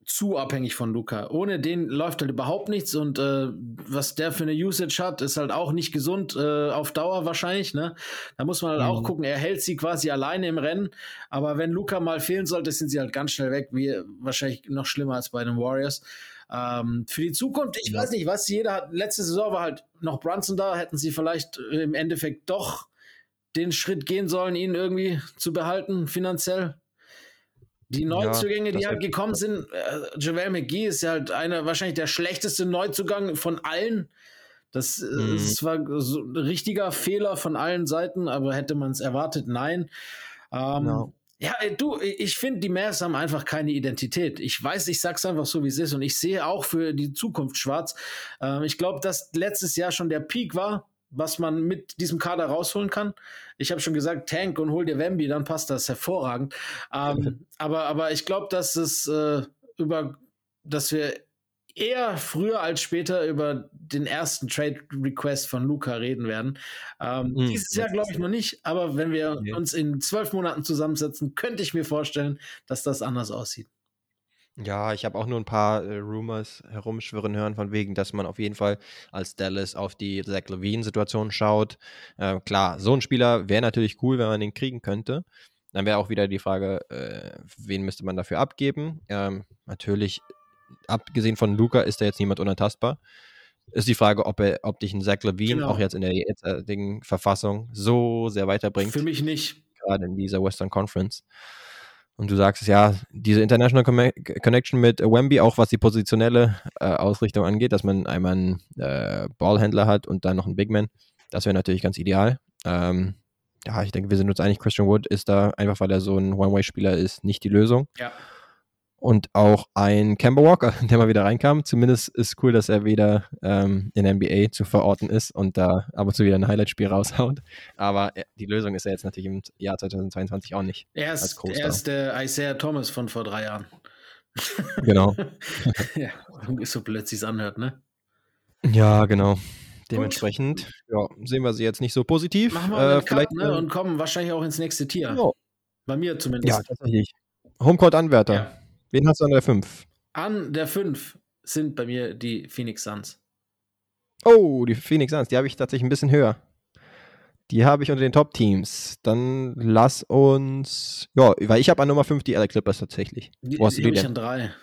zu abhängig von Luca. Ohne den läuft halt überhaupt nichts und äh, was der für eine Usage hat, ist halt auch nicht gesund äh, auf Dauer wahrscheinlich. Ne? Da muss man halt mhm. auch gucken, er hält sie quasi alleine im Rennen, aber wenn Luca mal fehlen sollte, sind sie halt ganz schnell weg, wie wahrscheinlich noch schlimmer als bei den Warriors. Ähm, für die Zukunft, ich ja. weiß nicht, was jeder hat. Letzte Saison war halt noch Brunson da, hätten sie vielleicht im Endeffekt doch den Schritt gehen sollen, ihn irgendwie zu behalten, finanziell. Die Neuzugänge, ja, die halt gekommen sind, äh, Javel McGee ist ja halt einer, wahrscheinlich der schlechteste Neuzugang von allen. Das, äh, mhm. das war so ein richtiger Fehler von allen Seiten, aber hätte man es erwartet? Nein. Ähm, no. Ja, du, ich finde, die Mavs haben einfach keine Identität. Ich weiß, ich sag's einfach so, wie es ist. Und ich sehe auch für die Zukunft schwarz. Ähm, ich glaube, dass letztes Jahr schon der Peak war was man mit diesem Kader rausholen kann. Ich habe schon gesagt, Tank und hol dir Wemby, dann passt das hervorragend. Ähm, aber, aber ich glaube, dass es äh, über, dass wir eher früher als später über den ersten Trade Request von Luca reden werden. Ähm, mhm. Dieses Jahr glaube ich noch nicht, aber wenn wir uns in zwölf Monaten zusammensetzen, könnte ich mir vorstellen, dass das anders aussieht. Ja, ich habe auch nur ein paar äh, Rumors herumschwirren hören, von wegen, dass man auf jeden Fall als Dallas auf die Zach Levine-Situation schaut. Äh, klar, so ein Spieler wäre natürlich cool, wenn man den kriegen könnte. Dann wäre auch wieder die Frage, äh, wen müsste man dafür abgeben? Ähm, natürlich, abgesehen von Luca, ist da jetzt niemand unantastbar. Ist die Frage, ob, er, ob dich ein Zach Levine genau. auch jetzt in der jetzigen Verfassung so sehr weiterbringt. Für mich nicht. Gerade in dieser Western Conference. Und du sagst ja, diese International Connection mit Wemby, auch was die positionelle äh, Ausrichtung angeht, dass man einmal einen äh, Ballhändler hat und dann noch einen Bigman, das wäre natürlich ganz ideal. Ähm, ja, ich denke, wir sind uns einig, Christian Wood ist da, einfach weil er so ein One-Way-Spieler ist, nicht die Lösung. Ja. Und auch ein Kemba Walker, der mal wieder reinkam. Zumindest ist cool, dass er wieder ähm, in der NBA zu verorten ist und da ab und zu wieder ein Highlight-Spiel raushaut. Aber äh, die Lösung ist er jetzt natürlich im Jahr 2022 auch nicht. Er ist, er ist der Isaiah Thomas von vor drei Jahren. Genau. ja, so plötzlich es anhört, ne? Ja, genau. Dementsprechend ja, sehen wir sie jetzt nicht so positiv. Machen wir äh, vielleicht Cut, ne? und kommen wahrscheinlich auch ins nächste Tier. Ja. Bei mir zumindest. Ja, tatsächlich. Homecourt-Anwärter. Ja. Wen hast du an der 5? An der 5 sind bei mir die Phoenix Suns. Oh, die Phoenix Suns, die habe ich tatsächlich ein bisschen höher. Die habe ich unter den Top-Teams. Dann lass uns. Ja, weil ich habe an Nummer 5 die LA Clippers tatsächlich. Die, Wo hast die du die ich an 3.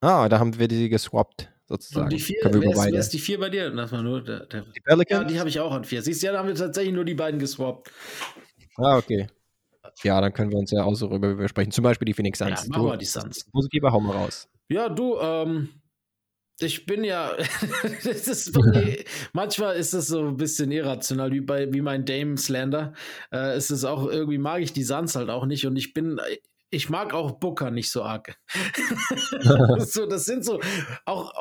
Ah, da haben wir die geswappt, sozusagen. Und die 4, wer, ist, die 4 bei dir? Das war nur der, der die Pelicans? Ja, die habe ich auch an 4. Siehst du, ja, da haben wir tatsächlich nur die beiden geswappt. Ah, okay. Ja, dann können wir uns ja auch so darüber sprechen. Zum Beispiel die Phoenix Suns. Ja, machen wir die Suns. Positiver, hau mal raus. Ja, du, ähm, ich bin ja, ist, manchmal ist es so ein bisschen irrational, wie bei wie mein Dame Slander. Äh, ist es auch irgendwie mag ich die Suns halt auch nicht und ich bin ich mag auch Booker nicht so arg. so, das sind so auch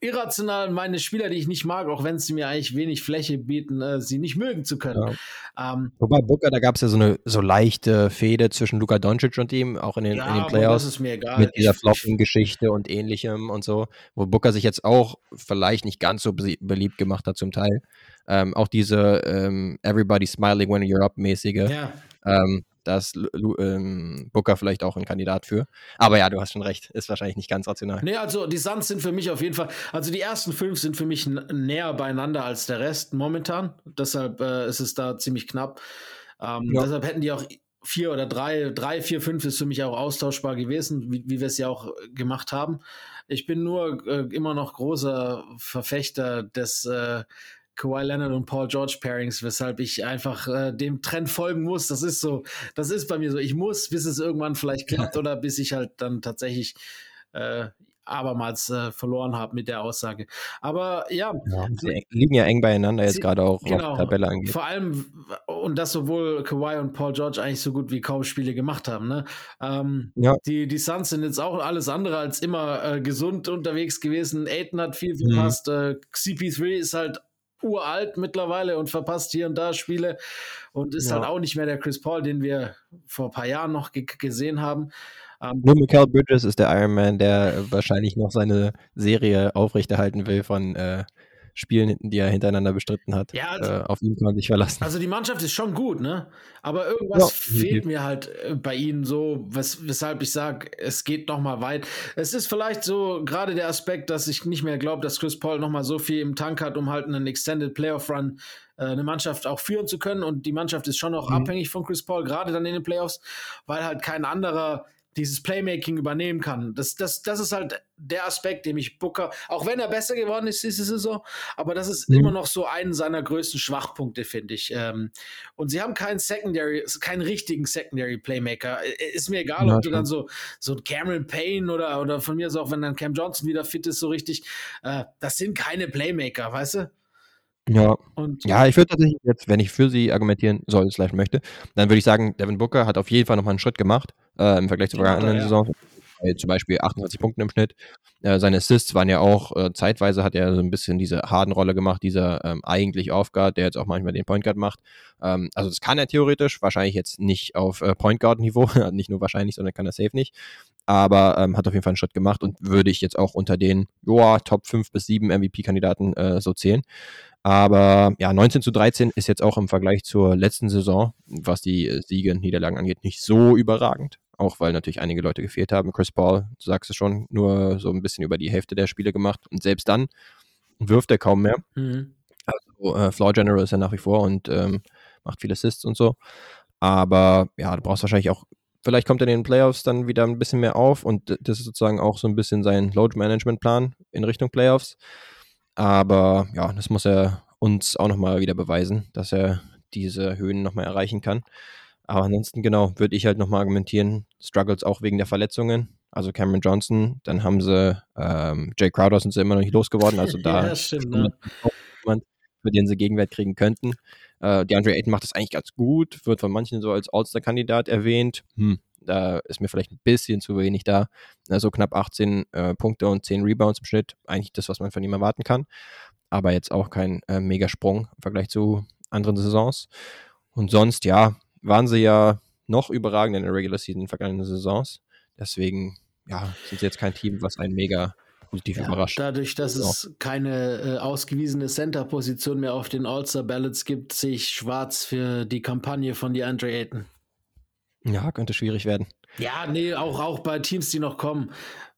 irrational meine Spieler, die ich nicht mag, auch wenn sie mir eigentlich wenig Fläche bieten, äh, sie nicht mögen zu können. Ja. Ähm, Wobei Booker, da gab es ja so eine so leichte Fehde zwischen Luka Doncic und ihm, auch in den, ja, in den Playoffs. Das ist mir egal. Mit dieser Floppen-Geschichte und ähnlichem und so, wo Booker sich jetzt auch vielleicht nicht ganz so beliebt gemacht hat zum Teil. Ähm, auch diese ähm, Everybody Smiling When You're Up mäßige. Ja. Ähm, da ist ähm, Booker vielleicht auch ein Kandidat für. Aber ja, du hast schon recht, ist wahrscheinlich nicht ganz rational. Nee, also die Suns sind für mich auf jeden Fall, also die ersten fünf sind für mich näher beieinander als der Rest momentan. Deshalb äh, ist es da ziemlich knapp. Ähm, ja. Deshalb hätten die auch vier oder drei, drei, vier, fünf ist für mich auch austauschbar gewesen, wie, wie wir es ja auch gemacht haben. Ich bin nur äh, immer noch großer Verfechter des äh, Kawhi Leonard und Paul George Pairings, weshalb ich einfach äh, dem Trend folgen muss. Das ist so, das ist bei mir so. Ich muss, bis es irgendwann vielleicht klappt oder bis ich halt dann tatsächlich äh, abermals äh, verloren habe mit der Aussage. Aber ja, ja sie liegen ja eng beieinander jetzt gerade auch, genau, was die Tabelle angeht. Vor allem, und dass sowohl Kawhi und Paul George eigentlich so gut wie kaum Spiele gemacht haben. Ne? Ähm, ja. die, die Suns sind jetzt auch alles andere als immer äh, gesund unterwegs gewesen. Aiden hat viel mhm. verpasst. Mhm. Äh, CP3 ist halt uralt mittlerweile und verpasst hier und da Spiele und ist ja. halt auch nicht mehr der Chris Paul, den wir vor ein paar Jahren noch gesehen haben. Ähm, Nur Michael Bridges ist der Iron Man, der wahrscheinlich noch seine Serie aufrechterhalten will von äh, Spielen, die er hintereinander bestritten hat. Ja, also, äh, auf ihn kann man sich verlassen. Also die Mannschaft ist schon gut, ne? Aber irgendwas ja, fehlt mir halt äh, bei ihnen so, wes weshalb ich sage, es geht noch mal weit. Es ist vielleicht so gerade der Aspekt, dass ich nicht mehr glaube, dass Chris Paul noch mal so viel im Tank hat, um halt einen Extended Playoff Run äh, eine Mannschaft auch führen zu können. Und die Mannschaft ist schon noch mhm. abhängig von Chris Paul, gerade dann in den Playoffs, weil halt kein anderer dieses Playmaking übernehmen kann. Das, das, das ist halt der Aspekt, dem ich Booker, auch wenn er besser geworden ist diese Saison, aber das ist mhm. immer noch so einen seiner größten Schwachpunkte, finde ich. Ähm, und sie haben keinen Secondary, keinen richtigen Secondary Playmaker. Ist mir egal, ja, ob du dann so, so Cameron Payne oder, oder von mir ist auch, wenn dann Cam Johnson wieder fit ist, so richtig, äh, das sind keine Playmaker, weißt du? Ja. Und ja, ich würde tatsächlich jetzt, wenn ich für sie argumentieren soll, vielleicht möchte, dann würde ich sagen, Devin Booker hat auf jeden Fall nochmal einen Schritt gemacht äh, im Vergleich zur vergangenen ja, Saison. Bei zum Beispiel 28 Punkten im Schnitt. Äh, seine Assists waren ja auch, äh, zeitweise hat er so ein bisschen diese Harden-Rolle gemacht, dieser ähm, eigentlich Off-Guard, der jetzt auch manchmal den Point Guard macht. Ähm, also das kann er theoretisch, wahrscheinlich jetzt nicht auf äh, Point Guard-Niveau, nicht nur wahrscheinlich, sondern kann er safe nicht. Aber ähm, hat auf jeden Fall einen Schritt gemacht und würde ich jetzt auch unter den joa, Top 5 bis 7 MVP-Kandidaten äh, so zählen. Aber ja, 19 zu 13 ist jetzt auch im Vergleich zur letzten Saison, was die äh, Siege und Niederlagen angeht, nicht so überragend. Auch weil natürlich einige Leute gefehlt haben. Chris Paul, du sagst es schon, nur so ein bisschen über die Hälfte der Spiele gemacht. Und selbst dann wirft er kaum mehr. Mhm. Also äh, Floor General ist er nach wie vor und ähm, macht viele Assists und so. Aber ja, du brauchst wahrscheinlich auch, vielleicht kommt er in den Playoffs dann wieder ein bisschen mehr auf und das ist sozusagen auch so ein bisschen sein Load-Management-Plan in Richtung Playoffs. Aber ja, das muss er uns auch nochmal wieder beweisen, dass er diese Höhen nochmal erreichen kann. Aber ansonsten, genau, würde ich halt nochmal argumentieren, Struggles auch wegen der Verletzungen. Also Cameron Johnson, dann haben sie ähm, Jay Crowder sind sie immer noch nicht losgeworden. Also da ja, stimmt, ne? jemand, für den sie Gegenwert kriegen könnten. Äh, DeAndre Ayton macht das eigentlich ganz gut, wird von manchen so als All-Star-Kandidat erwähnt. Hm, da ist mir vielleicht ein bisschen zu wenig da. Also knapp 18 äh, Punkte und 10 Rebounds im Schnitt. Eigentlich das, was man von ihm erwarten kann. Aber jetzt auch kein äh, Megasprung im Vergleich zu anderen Saisons. Und sonst, ja, waren sie ja noch überragend in der Regular Season in vergangenen Saisons. Deswegen, ja, sind sie jetzt kein Team, was einen mega positiv ja, überrascht. Dadurch, dass so. es keine äh, ausgewiesene Center-Position mehr auf den All-Star-Ballots gibt, sehe ich schwarz für die Kampagne von DeAndre Ayton. Ja, könnte schwierig werden. Ja, nee, auch, auch bei Teams, die noch kommen.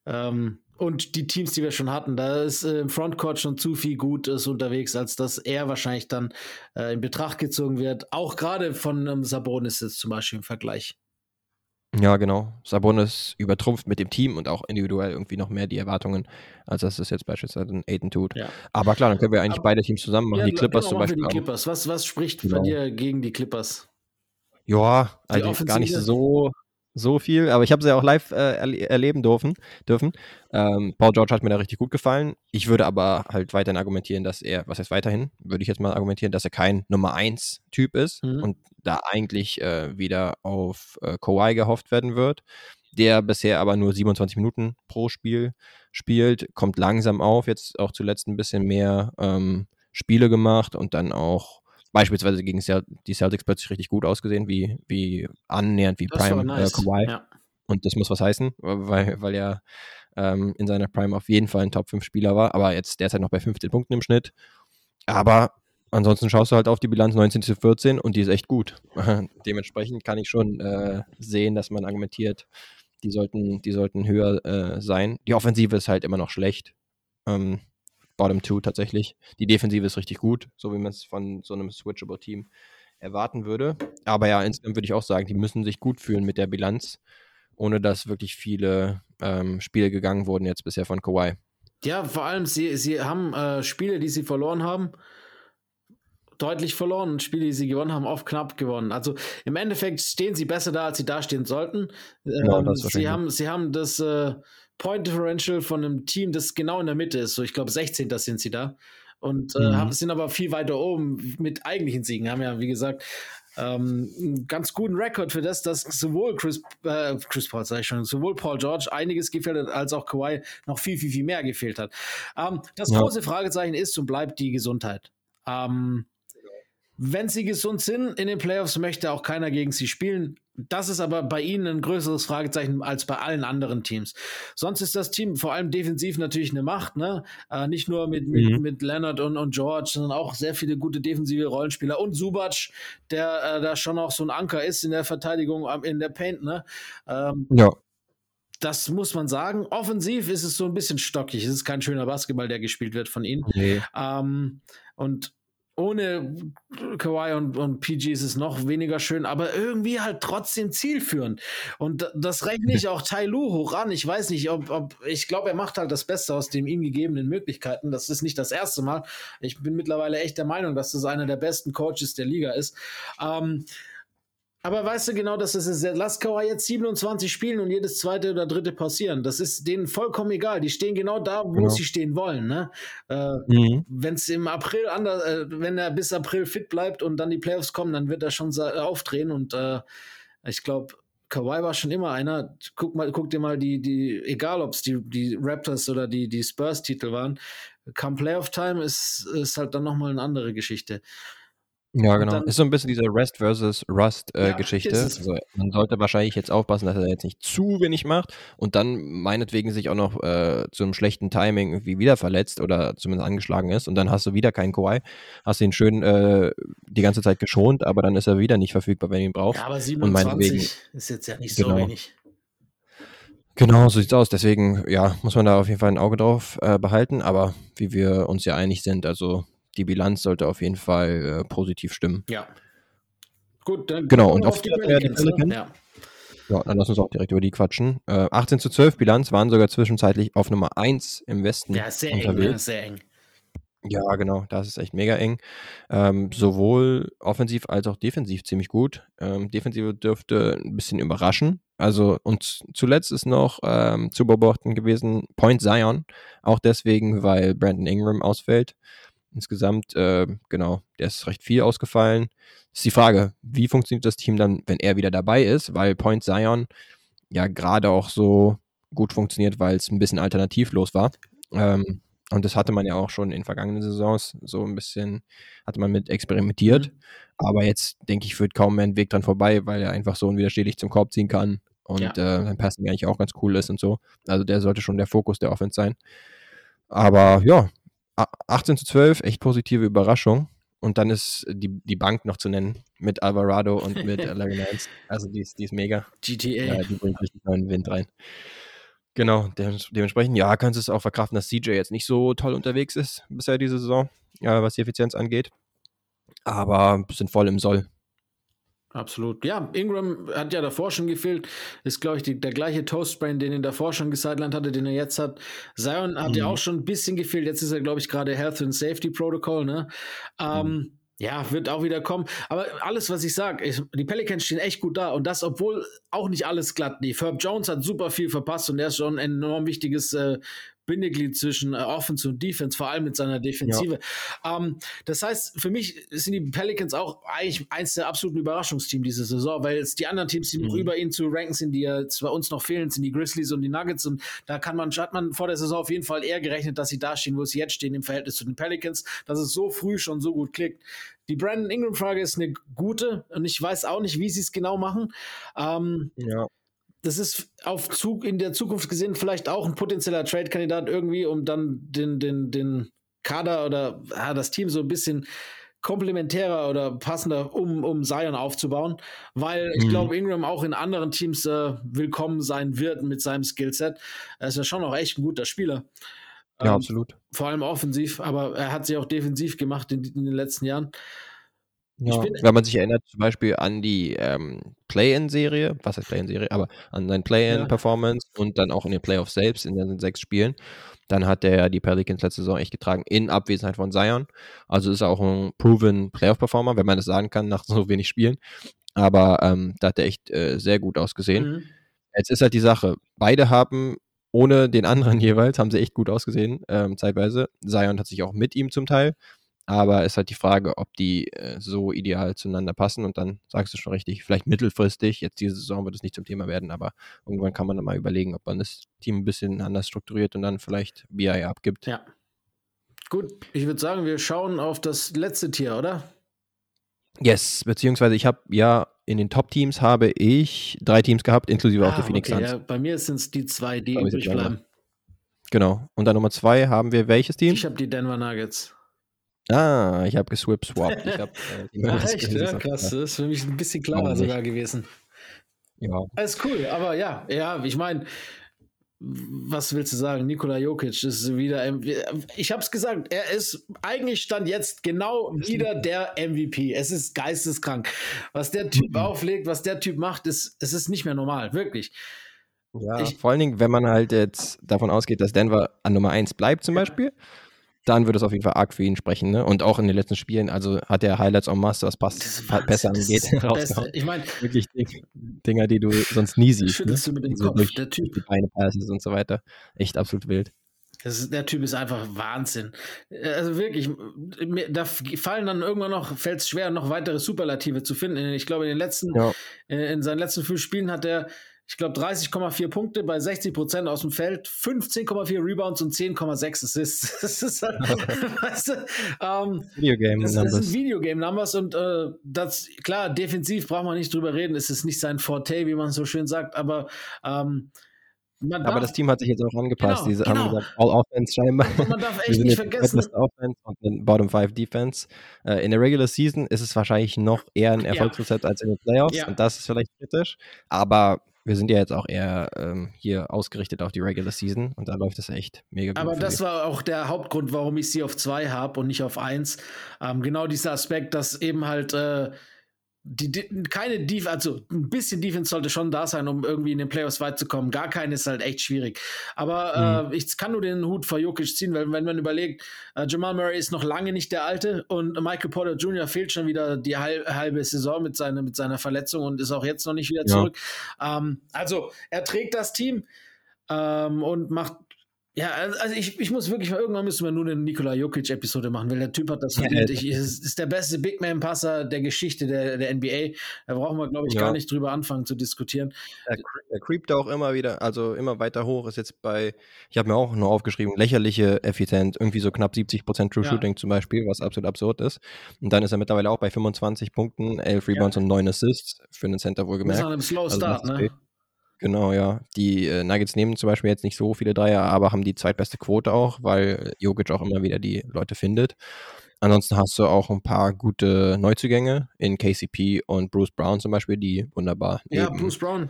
Ähm, und die Teams, die wir schon hatten, da ist äh, im Frontcourt schon zu viel Gutes unterwegs, als dass er wahrscheinlich dann äh, in Betracht gezogen wird. Auch gerade von ähm, Sabonis jetzt zum Beispiel im Vergleich. Ja, genau. Sabonis übertrumpft mit dem Team und auch individuell irgendwie noch mehr die Erwartungen, als dass es jetzt beispielsweise ein Aiden tut. Ja. Aber klar, dann können wir eigentlich Aber, beide Teams zusammen machen. Ja, die Clippers zum Beispiel. Die Clippers. Was, was spricht genau. bei dir gegen die Clippers? Ja, also gar nicht so, so viel, aber ich habe sie ja auch live äh, erle erleben dürfen. dürfen. Ähm, Paul George hat mir da richtig gut gefallen. Ich würde aber halt weiterhin argumentieren, dass er, was heißt weiterhin, würde ich jetzt mal argumentieren, dass er kein Nummer 1 Typ ist mhm. und da eigentlich äh, wieder auf äh, Kawhi gehofft werden wird, der bisher aber nur 27 Minuten pro Spiel spielt, kommt langsam auf, jetzt auch zuletzt ein bisschen mehr ähm, Spiele gemacht und dann auch beispielsweise gegen die Celtics plötzlich richtig gut ausgesehen, wie, wie annähernd wie das Prime äh, nice. äh, Kawhi. Ja. Und das muss was heißen, weil, weil er ähm, in seiner Prime auf jeden Fall ein Top 5 Spieler war, aber jetzt derzeit noch bei 15 Punkten im Schnitt. Aber ansonsten schaust du halt auf die Bilanz 19 zu 14 und die ist echt gut. Dementsprechend kann ich schon äh, sehen, dass man argumentiert, die sollten, die sollten höher äh, sein. Die Offensive ist halt immer noch schlecht. Ähm, Bottom Two tatsächlich. Die Defensive ist richtig gut, so wie man es von so einem switchable Team erwarten würde. Aber ja, insgesamt würde ich auch sagen, die müssen sich gut fühlen mit der Bilanz, ohne dass wirklich viele ähm, Spiele gegangen wurden jetzt bisher von Kawhi. Ja, vor allem, sie, sie haben äh, Spiele, die sie verloren haben, deutlich verloren und Spiele, die sie gewonnen haben, oft knapp gewonnen. Also im Endeffekt stehen sie besser da, als sie dastehen sollten. Ähm, ja, sie, haben, sie haben das äh, Point Differential von einem Team, das genau in der Mitte ist. So, ich glaube, 16. sind sie da. Und äh, mhm. sind aber viel weiter oben mit eigentlichen Siegen. Haben ja, wie gesagt, ähm, einen ganz guten Rekord für das, dass sowohl Chris, äh, Chris Paul, sag ich schon, sowohl Paul George einiges gefehlt hat, als auch Kawhi noch viel, viel, viel mehr gefehlt hat. Ähm, das ja. große Fragezeichen ist und bleibt die Gesundheit. Ähm, wenn sie gesund sind in den Playoffs, möchte auch keiner gegen sie spielen. Das ist aber bei ihnen ein größeres Fragezeichen als bei allen anderen Teams. Sonst ist das Team vor allem defensiv natürlich eine Macht, ne? Äh, nicht nur mit, mit, mhm. mit Leonard und, und George, sondern auch sehr viele gute defensive Rollenspieler und Subac, der äh, da schon auch so ein Anker ist in der Verteidigung, in der Paint, ne? Ähm, ja. Das muss man sagen. Offensiv ist es so ein bisschen stockig. Es ist kein schöner Basketball, der gespielt wird von ihnen. Nee. Ähm, und ohne Kawhi und, und PG ist es noch weniger schön, aber irgendwie halt trotzdem zielführend. Und das rechne ich auch Tai Lu hoch an. Ich weiß nicht, ob, ob ich glaube, er macht halt das Beste aus den ihm gegebenen Möglichkeiten. Das ist nicht das erste Mal. Ich bin mittlerweile echt der Meinung, dass das einer der besten Coaches der Liga ist. Ähm, aber weißt du genau, dass das ist, lass Kawhi jetzt 27 spielen und jedes zweite oder dritte passieren. Das ist denen vollkommen egal. Die stehen genau da, wo genau. sie stehen wollen. Ne? Äh, mhm. Wenn es im April anders, äh, wenn er bis April fit bleibt und dann die Playoffs kommen, dann wird er schon aufdrehen. Und äh, ich glaube, Kawhi war schon immer einer. Guck mal, guck dir mal die, die, egal ob es die, die Raptors oder die, die Spurs-Titel waren, come Playoff Time ist, ist halt dann nochmal eine andere Geschichte. Ja, genau. Dann, ist so ein bisschen diese Rest versus Rust-Geschichte. Äh, ja, also man sollte wahrscheinlich jetzt aufpassen, dass er jetzt nicht zu wenig macht und dann meinetwegen sich auch noch äh, zu einem schlechten Timing irgendwie wieder verletzt oder zumindest angeschlagen ist und dann hast du wieder keinen Kawhi, hast ihn schön äh, die ganze Zeit geschont, aber dann ist er wieder nicht verfügbar, wenn du ihn brauchst. Ja, aber 27 ist jetzt ja nicht so genau. wenig. Genau, so sieht's aus. Deswegen, ja, muss man da auf jeden Fall ein Auge drauf äh, behalten. Aber wie wir uns ja einig sind, also die Bilanz sollte auf jeden Fall äh, positiv stimmen. Ja. Gut, dann genau. Und auf, die, Pelicans, ne? ja. ja, dann lass uns auch direkt über die quatschen. Äh, 18 zu 12 Bilanz waren sogar zwischenzeitlich auf Nummer 1 im Westen. Ja, sehr unterwegs. eng, ne? sehr eng. Ja, genau, das ist echt mega eng. Ähm, sowohl offensiv als auch defensiv ziemlich gut. Ähm, Defensive dürfte ein bisschen überraschen. Also, und zuletzt ist noch ähm, zu beobachten gewesen Point Zion. Auch deswegen, weil Brandon Ingram ausfällt. Insgesamt, äh, genau, der ist recht viel ausgefallen. Ist die Frage, wie funktioniert das Team dann, wenn er wieder dabei ist? Weil Point Zion ja gerade auch so gut funktioniert, weil es ein bisschen alternativlos war. Ähm, und das hatte man ja auch schon in vergangenen Saisons so ein bisschen, hatte man mit experimentiert. Mhm. Aber jetzt, denke ich, führt kaum mehr ein Weg dran vorbei, weil er einfach so unwiderstehlich zum Korb ziehen kann und ja. äh, sein Passing eigentlich auch ganz cool ist und so. Also der sollte schon der Fokus der Offense sein. Aber ja, 18 zu 12, echt positive Überraschung. Und dann ist die, die Bank noch zu nennen mit Alvarado und mit Larry Nance. Also die ist, die ist mega. GTA. Ja, die bringt richtig neuen Wind rein. Genau, dementsprechend, ja, kannst du es auch verkraften, dass CJ jetzt nicht so toll unterwegs ist bisher diese Saison, ja, was die Effizienz angeht. Aber sind voll im Soll. Absolut. Ja, Ingram hat ja davor schon gefehlt. Ist, glaube ich, die, der gleiche Toastbrain, den er davor schon gesidelined hatte, den er jetzt hat. Zion hat mhm. ja auch schon ein bisschen gefehlt. Jetzt ist er, glaube ich, gerade Health and Safety Protocol. Ne? Ähm, mhm. Ja, wird auch wieder kommen. Aber alles, was ich sage, die Pelicans stehen echt gut da. Und das, obwohl auch nicht alles glatt lief. Herb Jones hat super viel verpasst und er ist schon ein enorm wichtiges äh, Bindeglied zwischen äh, Offense und Defense, vor allem mit seiner Defensive. Ja. Ähm, das heißt, für mich sind die Pelicans auch eigentlich eins der absoluten Überraschungsteams diese Saison, weil es die anderen Teams, die mhm. noch über ihn zu ranken sind, die ja bei uns noch fehlen, sind die Grizzlies und die Nuggets. Und da kann man, hat man vor der Saison auf jeden Fall eher gerechnet, dass sie da stehen, wo sie jetzt stehen im Verhältnis zu den Pelicans, dass es so früh schon so gut klickt. Die Brandon Ingram-Frage ist eine gute und ich weiß auch nicht, wie sie es genau machen. Ähm, ja das ist auf Zug in der Zukunft gesehen vielleicht auch ein potenzieller Trade-Kandidat irgendwie, um dann den, den, den Kader oder ja, das Team so ein bisschen komplementärer oder passender, um, um Zion aufzubauen, weil ich mhm. glaube, Ingram auch in anderen Teams äh, willkommen sein wird mit seinem Skillset. Er ist ja schon auch echt ein guter Spieler. Ja, ähm, absolut. Vor allem offensiv, aber er hat sich auch defensiv gemacht in, in den letzten Jahren. Ja, bin, wenn man sich erinnert, zum Beispiel an die ähm, Play-In-Serie, was heißt Play-In-Serie, aber an sein Play-In-Performance ja. und dann auch in den Playoffs selbst in den sechs Spielen, dann hat er die Pelicans letzte Saison echt getragen, in Abwesenheit von Zion. Also ist er auch ein proven Playoff-Performer, wenn man das sagen kann, nach so wenig Spielen. Aber ähm, da hat er echt äh, sehr gut ausgesehen. Mhm. Jetzt ist halt die Sache, beide haben ohne den anderen jeweils, haben sie echt gut ausgesehen, ähm, zeitweise. Zion hat sich auch mit ihm zum Teil aber ist halt die Frage, ob die äh, so ideal zueinander passen. Und dann sagst du schon richtig, vielleicht mittelfristig, jetzt diese Saison wird es nicht zum Thema werden, aber irgendwann kann man dann mal überlegen, ob man das Team ein bisschen anders strukturiert und dann vielleicht BI abgibt. Ja. Gut, ich würde sagen, wir schauen auf das letzte Tier, oder? Yes, beziehungsweise ich habe ja in den Top-Teams habe ich drei Teams gehabt, inklusive auch Ah, die Phoenix okay, Suns. ja, bei mir sind es die zwei, die übrig bleiben. Genau. Und dann Nummer zwei haben wir welches Team? Ich habe die Denver Nuggets. Ah, ich habe geswip swapped. Ich hab, äh, Nuggets echt? Ja, krass. Das ist für mich ein bisschen klarer sogar gewesen. Ja. Alles cool, aber ja, ja, ich meine, was willst du sagen? Nikola Jokic ist wieder. Ich habe es gesagt, er ist eigentlich stand jetzt genau wieder der MVP. Es ist geisteskrank, was der Typ Mhm. auflegt, was der Typ macht, ist es ist nicht mehr normal, wirklich. Ja, Ich- vor allen Dingen, wenn man halt jetzt davon ausgeht, dass Denver an Nummer 1 bleibt zum Beispiel, dann würde es auf jeden Fall arg für ihn sprechen. Ne? Und auch in den letzten Spielen, also hat er Highlights en masse, was passt, Das besser angeht, das. Ich meine, Wirklich Ding- Dinger, die du sonst nie siehst. Ne? schüttelst du mit dem So Kopf. durch Der Typ, die Beine Passes und so weiter. Echt absolut wild. Ist, der Typ ist einfach Wahnsinn. Also wirklich, da fallen dann irgendwann noch, fällt es schwer, noch weitere Superlative zu finden. Ich glaube, in den letzten, Ja. äh, in seinen letzten fünf Spielen hat er, ich glaube, 30,4 Punkte bei 60 Prozent aus dem Feld, 15,4 Rebounds und 10,6 Assists. Das ist halt, weißt du, ähm, Videogame das, das Numbers. sind Videogame-Numbers und äh, das, klar, defensiv braucht man nicht drüber reden. Es ist nicht sein Forte, wie man so schön sagt, aber ähm, man Aber darf- das Team hat sich jetzt auch angepasst. Genau, Diese genau. haben gesagt, All Offense scheinbar. man darf echt nicht vergessen, Offense und Bottom 5 Defense. Äh, in der Regular Season ist es wahrscheinlich noch eher ein Ja. Erfolgsrezept als in den Playoffs Ja. und das ist vielleicht kritisch. Aber wir sind ja jetzt auch eher ähm, hier ausgerichtet auf die Regular Season und da läuft es echt mega gut. Aber das sie. war auch der Hauptgrund, warum ich sie auf zwei habe und nicht auf eins. Ähm, genau dieser Aspekt, dass eben halt äh, die, die, keine Defense, also ein bisschen Defense sollte schon da sein, um irgendwie in den Playoffs weit zu kommen. Gar keine ist halt echt schwierig. Aber Mhm. äh, ich kann nur den Hut vor Jokic ziehen, weil wenn man überlegt, äh, Jamal Murray ist noch lange nicht der Alte und Michael Porter Jr. fehlt schon wieder die halb, halbe Saison mit, seine, mit seiner Verletzung und ist auch jetzt noch nicht wieder Ja. zurück. Ähm, also er trägt das Team ähm, und macht ja, also also ich, ich muss wirklich mal, irgendwann müssen wir nur eine Nikola Jokic-Episode machen, weil der Typ hat das verdient. ja. Ich, ist, ist der beste Big Man-Passer der Geschichte der, der NBA. Da brauchen wir, glaube ich, Ja. gar nicht drüber anfangen zu diskutieren. Er, er creept auch immer wieder, also immer weiter hoch. Ist jetzt bei, ich habe mir auch nur aufgeschrieben, lächerliche Effizienz, irgendwie so knapp 70% True Ja. Shooting zum Beispiel, was absolut absurd ist. Und dann ist er mittlerweile auch bei 25 Punkten, 11 Rebounds und 9 Assists für einen Center wohlgemerkt. so einem Slow Also Start, macht's ne? Genau, ja. Die äh, Nuggets nehmen zum Beispiel jetzt nicht so viele Dreier, aber haben die zweitbeste Quote auch, weil Jokic auch immer wieder die Leute findet. Ansonsten hast du auch ein paar gute Neuzugänge in KCP und Bruce Brown zum Beispiel, die wunderbar Ja, Bruce Brown.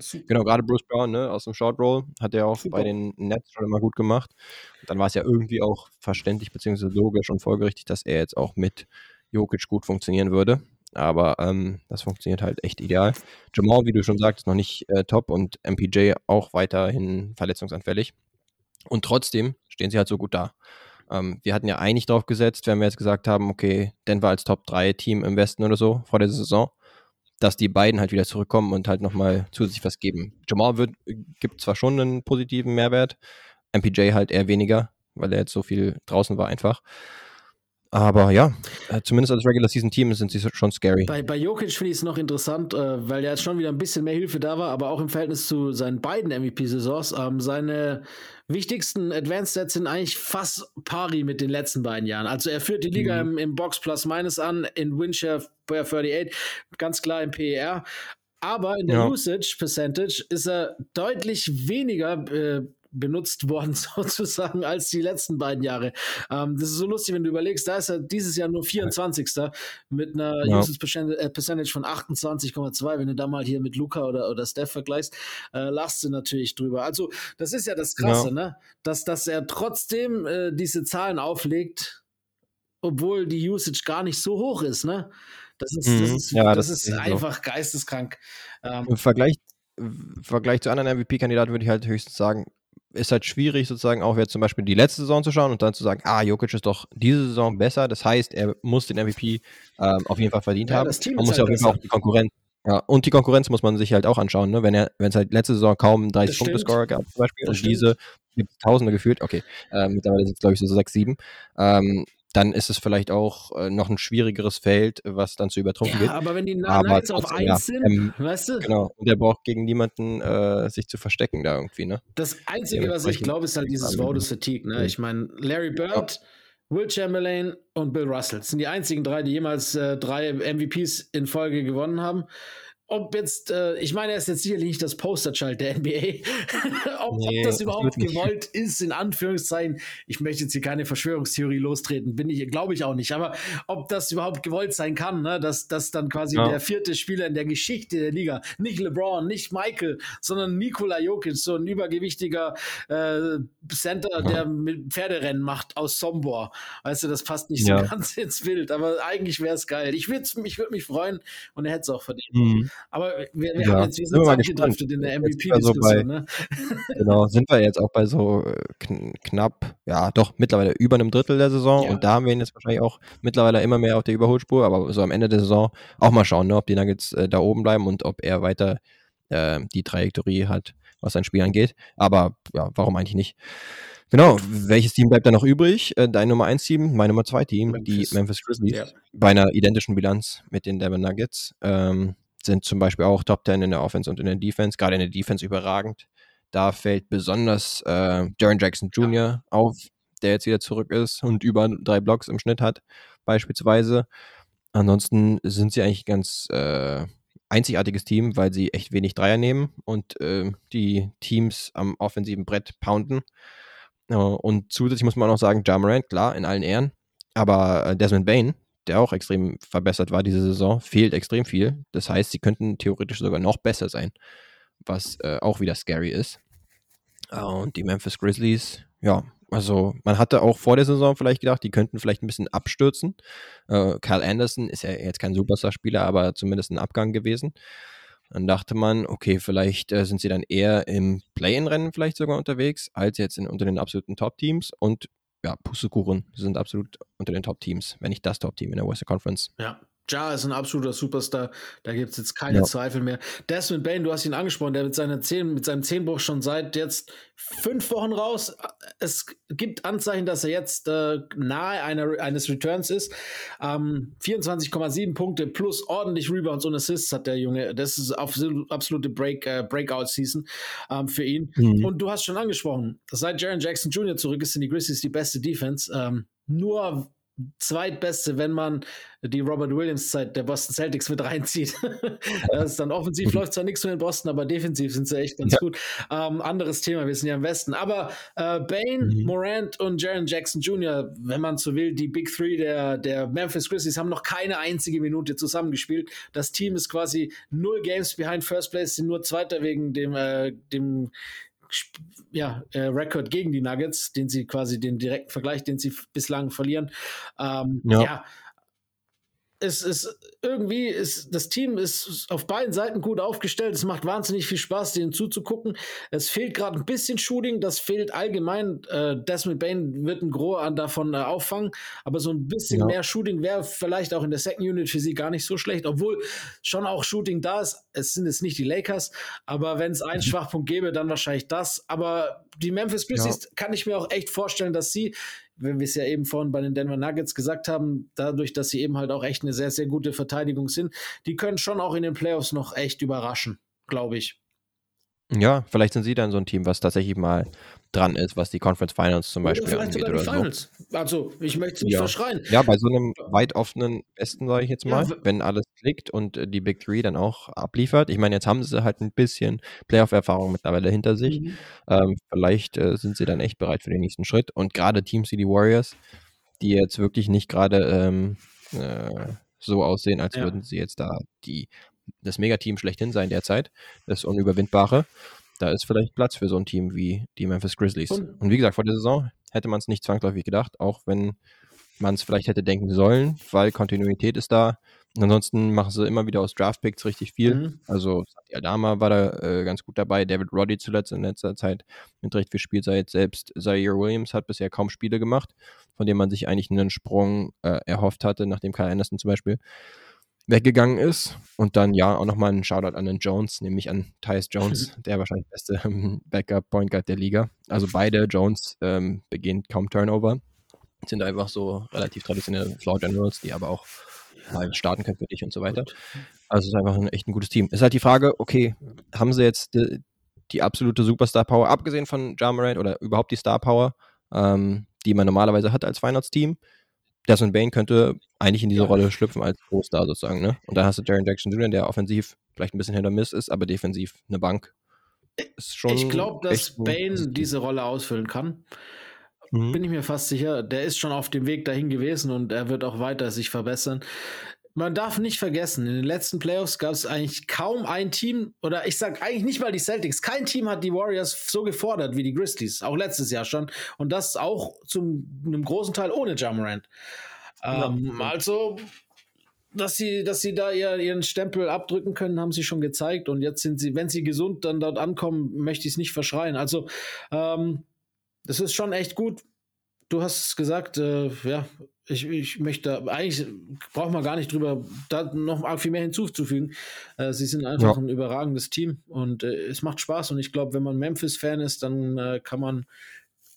Super. Genau, gerade Bruce Brown, ne, aus dem Short Roll, hat er auch Super. bei den Nets schon immer gut gemacht. Und dann war es ja irgendwie auch verständlich bzw. logisch und folgerichtig, dass er jetzt auch mit Jokic gut funktionieren würde. Aber ähm, das funktioniert halt echt ideal. Jamal, wie du schon sagst, noch nicht äh, top und MPJ auch weiterhin verletzungsanfällig. Und trotzdem stehen sie halt so gut da. Ähm, wir hatten ja eigentlich drauf gesetzt, wenn wir jetzt gesagt haben, okay, Denver als Top-3-Team im Westen oder so vor der Saison, dass die beiden halt wieder zurückkommen und halt nochmal zusätzlich was geben. Jamal wird, gibt zwar schon einen positiven Mehrwert, MPJ halt eher weniger, weil er jetzt so viel draußen war einfach. Aber ja, äh, zumindest als Regular Season Team sind sie schon scary. Bei, bei Jokic finde ich es noch interessant, äh, weil ja jetzt schon wieder ein bisschen mehr Hilfe da war, aber auch im Verhältnis zu seinen beiden MVP-Saisons. Ähm, seine wichtigsten Advanced Stats sind eigentlich fast pari mit den letzten beiden Jahren. Also er führt die Liga Mhm. im, im Box Plus Minus an, in Windshare per 38, ganz klar im PER. Aber in der Ja. Usage Percentage ist er deutlich weniger äh, benutzt worden, sozusagen, als die letzten beiden Jahre. Ähm, das ist so lustig, wenn du überlegst, da ist er dieses Jahr nur 24. mit einer Ja. Usage äh, Percentage von 28,2. Wenn du da mal hier mit Luca oder, oder Steph vergleichst, äh, lachst du natürlich drüber. Also, das ist ja das Krasse, Ja. ne? Dass, dass er trotzdem äh, diese Zahlen auflegt, obwohl die Usage gar nicht so hoch ist, ne? Das ist, das Mhm. ist, Ja, das das ist ist so. einfach geisteskrank. Ähm, Im Vergleich, im Vergleich zu anderen MVP-Kandidaten würde ich halt höchstens sagen, ist halt schwierig, sozusagen auch jetzt zum Beispiel die letzte Saison zu schauen und dann zu sagen, ah, Jokic ist doch diese Saison besser. Das heißt, er muss den MVP ähm, auf jeden Fall verdient Ja, haben. das Team man muss ja halt auf jeden Fall auch die Konkurrenz. Ja, und die Konkurrenz muss man sich halt auch anschauen, ne? Wenn er, wenn es halt letzte Saison kaum einen Das 30-Punkte-Scorer gab, zum Beispiel, Das und stimmt. diese gibt es Tausende gefühlt, okay, ähm, mittlerweile sind es, glaube ich, so sechs, sieben, ähm, dann ist es vielleicht auch äh, noch ein schwierigeres Feld, was dann zu übertrumpfen Ja, geht. aber wenn die Nuggets auf trotzdem, ja, 1 sind, ähm, weißt du? Genau. Und der braucht gegen niemanden äh, sich zu verstecken da irgendwie, ne? Das Einzige, was ich glaube, ist halt dieses Voters Fatigue. Ne? mhm. Ich meine, Larry Bird, Will Chamberlain und Bill Russell sind die einzigen drei, die jemals äh, drei MVPs in Folge gewonnen haben. Ob jetzt, äh, ich meine, er ist jetzt sicherlich nicht das Posterchild der NBA. ob, Nee, ob das überhaupt nicht. gewollt ist, in Anführungszeichen. Ich möchte jetzt hier keine Verschwörungstheorie lostreten, bin ich, glaube ich auch nicht. Aber ob das überhaupt gewollt sein kann, ne? dass, dass dann quasi Ja. der vierte Spieler in der Geschichte der Liga, nicht LeBron, nicht Michael, sondern Nikola Jokic, so ein übergewichtiger äh, Center, der mit Pferderennen macht aus Sombor. Weißt du, das passt nicht Ja. so ganz ins Bild, aber eigentlich wäre es geil. Ich würde ich würd mich freuen und er hätte es auch verdient. Mhm. Aber wir, wir Ja, haben jetzt, mal abgedriftet in der MVP-Diskussion. bei- ne? Genau, sind wir jetzt auch bei so äh, kn knapp, ja, doch mittlerweile über einem Drittel der Saison Ja. und da haben wir ihn jetzt wahrscheinlich auch mittlerweile immer mehr auf der Überholspur, aber so am Ende der Saison auch mal schauen, ne, ob die Nuggets äh, da oben bleiben und ob er weiter äh, die Trajektorie hat, was sein Spiel angeht. Aber ja, warum eigentlich nicht? Genau, welches Team bleibt da noch übrig? Äh, dein Nummer 1 Team, mein Nummer 2 Team, Memphis. die Memphis Grizzlies Ja. bei einer identischen Bilanz mit den Denver Nuggets. Ähm, sind zum Beispiel auch Top 10 in der Offense und in der Defense, gerade in der Defense überragend. Da fällt besonders äh, Jaron Jackson Jr. auf, der jetzt wieder zurück ist und über drei Blocks im Schnitt hat, beispielsweise. Ansonsten sind sie eigentlich ein ganz äh, einzigartiges Team, weil sie echt wenig Dreier nehmen und äh, die Teams am offensiven Brett pounden. Äh, und zusätzlich muss man auch noch sagen, Ja Morant, klar, in allen Ehren, aber äh, Desmond Bain, der auch extrem verbessert war diese Saison, fehlt extrem viel. Das heißt, sie könnten theoretisch sogar noch besser sein, was äh, auch wieder scary ist. Äh, und die Memphis Grizzlies, ja, also man hatte auch vor der Saison vielleicht gedacht, die könnten vielleicht ein bisschen abstürzen. Äh, Kyle Anderson ist ja jetzt kein Superstar-Spieler, aber zumindest ein Abgang gewesen. Dann dachte man, okay, vielleicht äh, sind sie dann eher im Play-in-Rennen vielleicht sogar unterwegs, als jetzt in, unter den absoluten Top-Teams. Und ja, Pustekuchen sind absolut unter den Top-Teams, wenn nicht das Top-Team in der Western Conference. Ja. Ja ist ein absoluter Superstar, da gibt es jetzt keine Ja. Zweifel mehr. Desmond Bain, du hast ihn angesprochen, der mit, seiner Zehn, mit seinem Zehnbruch schon seit jetzt fünf Wochen raus. Es gibt Anzeichen, dass er jetzt äh, nahe einer, eines Returns ist. Ähm, 24,7 Punkte plus ordentlich Rebounds und Assists hat der Junge. Das ist absolut, absolute Break, äh, Breakout-Season ähm, für ihn. Mhm. Und du hast schon angesprochen, seit Jaron Jackson Jr. zurück ist, sind die Grizzlies die beste Defense. Ähm, nur zweitbeste, wenn man die Robert Williams Zeit der Boston Celtics mit reinzieht. das ist dann offensiv läuft zwar nichts mehr in Boston, aber defensiv sind sie echt ganz Ja. gut. Ähm, anderes Thema, wir sind ja im Westen. Aber äh, Bane, Mhm. Morant und Jaron Jackson Jr., wenn man so will, die Big Three der, der Memphis Grizzlies haben noch keine einzige Minute zusammengespielt. Das Team ist quasi null Games behind First Place, sind nur Zweiter wegen dem, äh, dem ja, äh, Rekord gegen die Nuggets, den sie quasi den direkten Vergleich, den sie bislang verlieren. Ähm, Ja. ja. Es ist irgendwie, ist, das Team ist auf beiden Seiten gut aufgestellt. Es macht wahnsinnig viel Spaß, denen zuzugucken. Es fehlt gerade ein bisschen Shooting, das fehlt allgemein. Äh, Desmond Bain wird ein Gros an davon äh, auffangen, aber so ein bisschen Ja. mehr Shooting wäre vielleicht auch in der Second Unit für sie gar nicht so schlecht, obwohl schon auch Shooting da ist. Es sind jetzt nicht die Lakers, aber wenn es einen Mhm. Schwachpunkt gäbe, dann wahrscheinlich das. Aber die Memphis Grizzlies kann ich mir auch echt vorstellen, dass sie, wenn wir es ja eben vorhin bei den Denver Nuggets gesagt haben, dadurch, dass sie eben halt auch echt eine sehr, sehr gute Verteidigung sind, die können schon auch in den Playoffs noch echt überraschen, glaube ich. Ja, vielleicht sind sie dann so ein Team, was tatsächlich mal dran ist, was die Conference Finals zum Beispiel oder angeht oder die so. Finals. Also, ich möchte es nicht Ja. verschreien. Ja, bei so einem weit offenen Westen, sage ich jetzt Ja, mal, w- wenn alles klickt und äh, die Big Three dann auch abliefert. Ich meine, jetzt haben sie halt ein bisschen Playoff-Erfahrung mittlerweile hinter sich. Mhm. Ähm, vielleicht äh, sind sie dann echt bereit für den nächsten Schritt. Und gerade Teams wie die Warriors, die jetzt wirklich nicht gerade ähm, äh, so aussehen, als Ja. würden sie jetzt da die, das Megateam schlechthin sein derzeit, das Unüberwindbare. Da ist vielleicht Platz für so ein Team wie die Memphis Grizzlies. Und- Und wie gesagt, vor der Saison hätte man es nicht zwangsläufig gedacht, auch wenn man es vielleicht hätte denken sollen, weil Kontinuität ist da. Ansonsten machen sie immer wieder aus Draftpicks richtig viel. Mhm. Also Sati Aldama war da äh, ganz gut dabei, David Roddy zuletzt in letzter Zeit mit recht viel Spielzeit. Selbst Zaire Williams hat bisher kaum Spiele gemacht, von dem man sich eigentlich einen Sprung äh, erhofft hatte, nachdem Kyle Anderson zum Beispiel weggegangen ist. Und dann ja auch nochmal ein Shoutout an den Jones, nämlich an Tyus Jones, der wahrscheinlich beste ähm, Backup-Point Guard der Liga. Also beide Jones ähm, begehen kaum Turnover. Sind einfach so relativ traditionelle Floor Generals, die aber auch mal starten können für dich und so weiter. Also es ist einfach ein echt ein gutes Team. Es ist halt die Frage, okay, haben sie jetzt die, die absolute Superstar-Power, abgesehen von Jamarant oder überhaupt die Star-Power, ähm, die man normalerweise hat als Weihnachtsteam? Desmond Bain könnte eigentlich in diese ja. Rolle schlüpfen als Pro-Star sozusagen, ne? Und dann hast du Jaron Jackson Jr., der offensiv vielleicht ein bisschen hinter Miss ist, aber defensiv eine Bank. ich glaube, dass Bain diese Rolle ausfüllen kann. Mhm. Bin ich mir fast sicher. Der ist schon auf dem Weg dahin gewesen und er wird auch weiter sich verbessern. Man darf nicht vergessen, in den letzten Playoffs gab es eigentlich kaum ein Team, oder ich sage eigentlich nicht mal die Celtics, kein Team hat die Warriors so gefordert wie die Grizzlies, auch letztes Jahr schon. Und das auch zum einem großen Teil ohne Jamorant. Ähm, ja. Also, dass sie, dass sie da ihr, ihren Stempel abdrücken können, haben sie schon gezeigt. Und jetzt sind sie, wenn sie gesund dann dort ankommen, möchte ich es nicht verschreien. Also, ähm, das ist schon echt gut. Du hast gesagt, äh, ja, ich, ich möchte, eigentlich braucht man gar nicht drüber, da noch viel mehr hinzuzufügen. Äh, sie sind einfach ja. ein überragendes Team und äh, es macht Spaß. Und ich glaube, wenn man Memphis-Fan ist, dann äh, kann man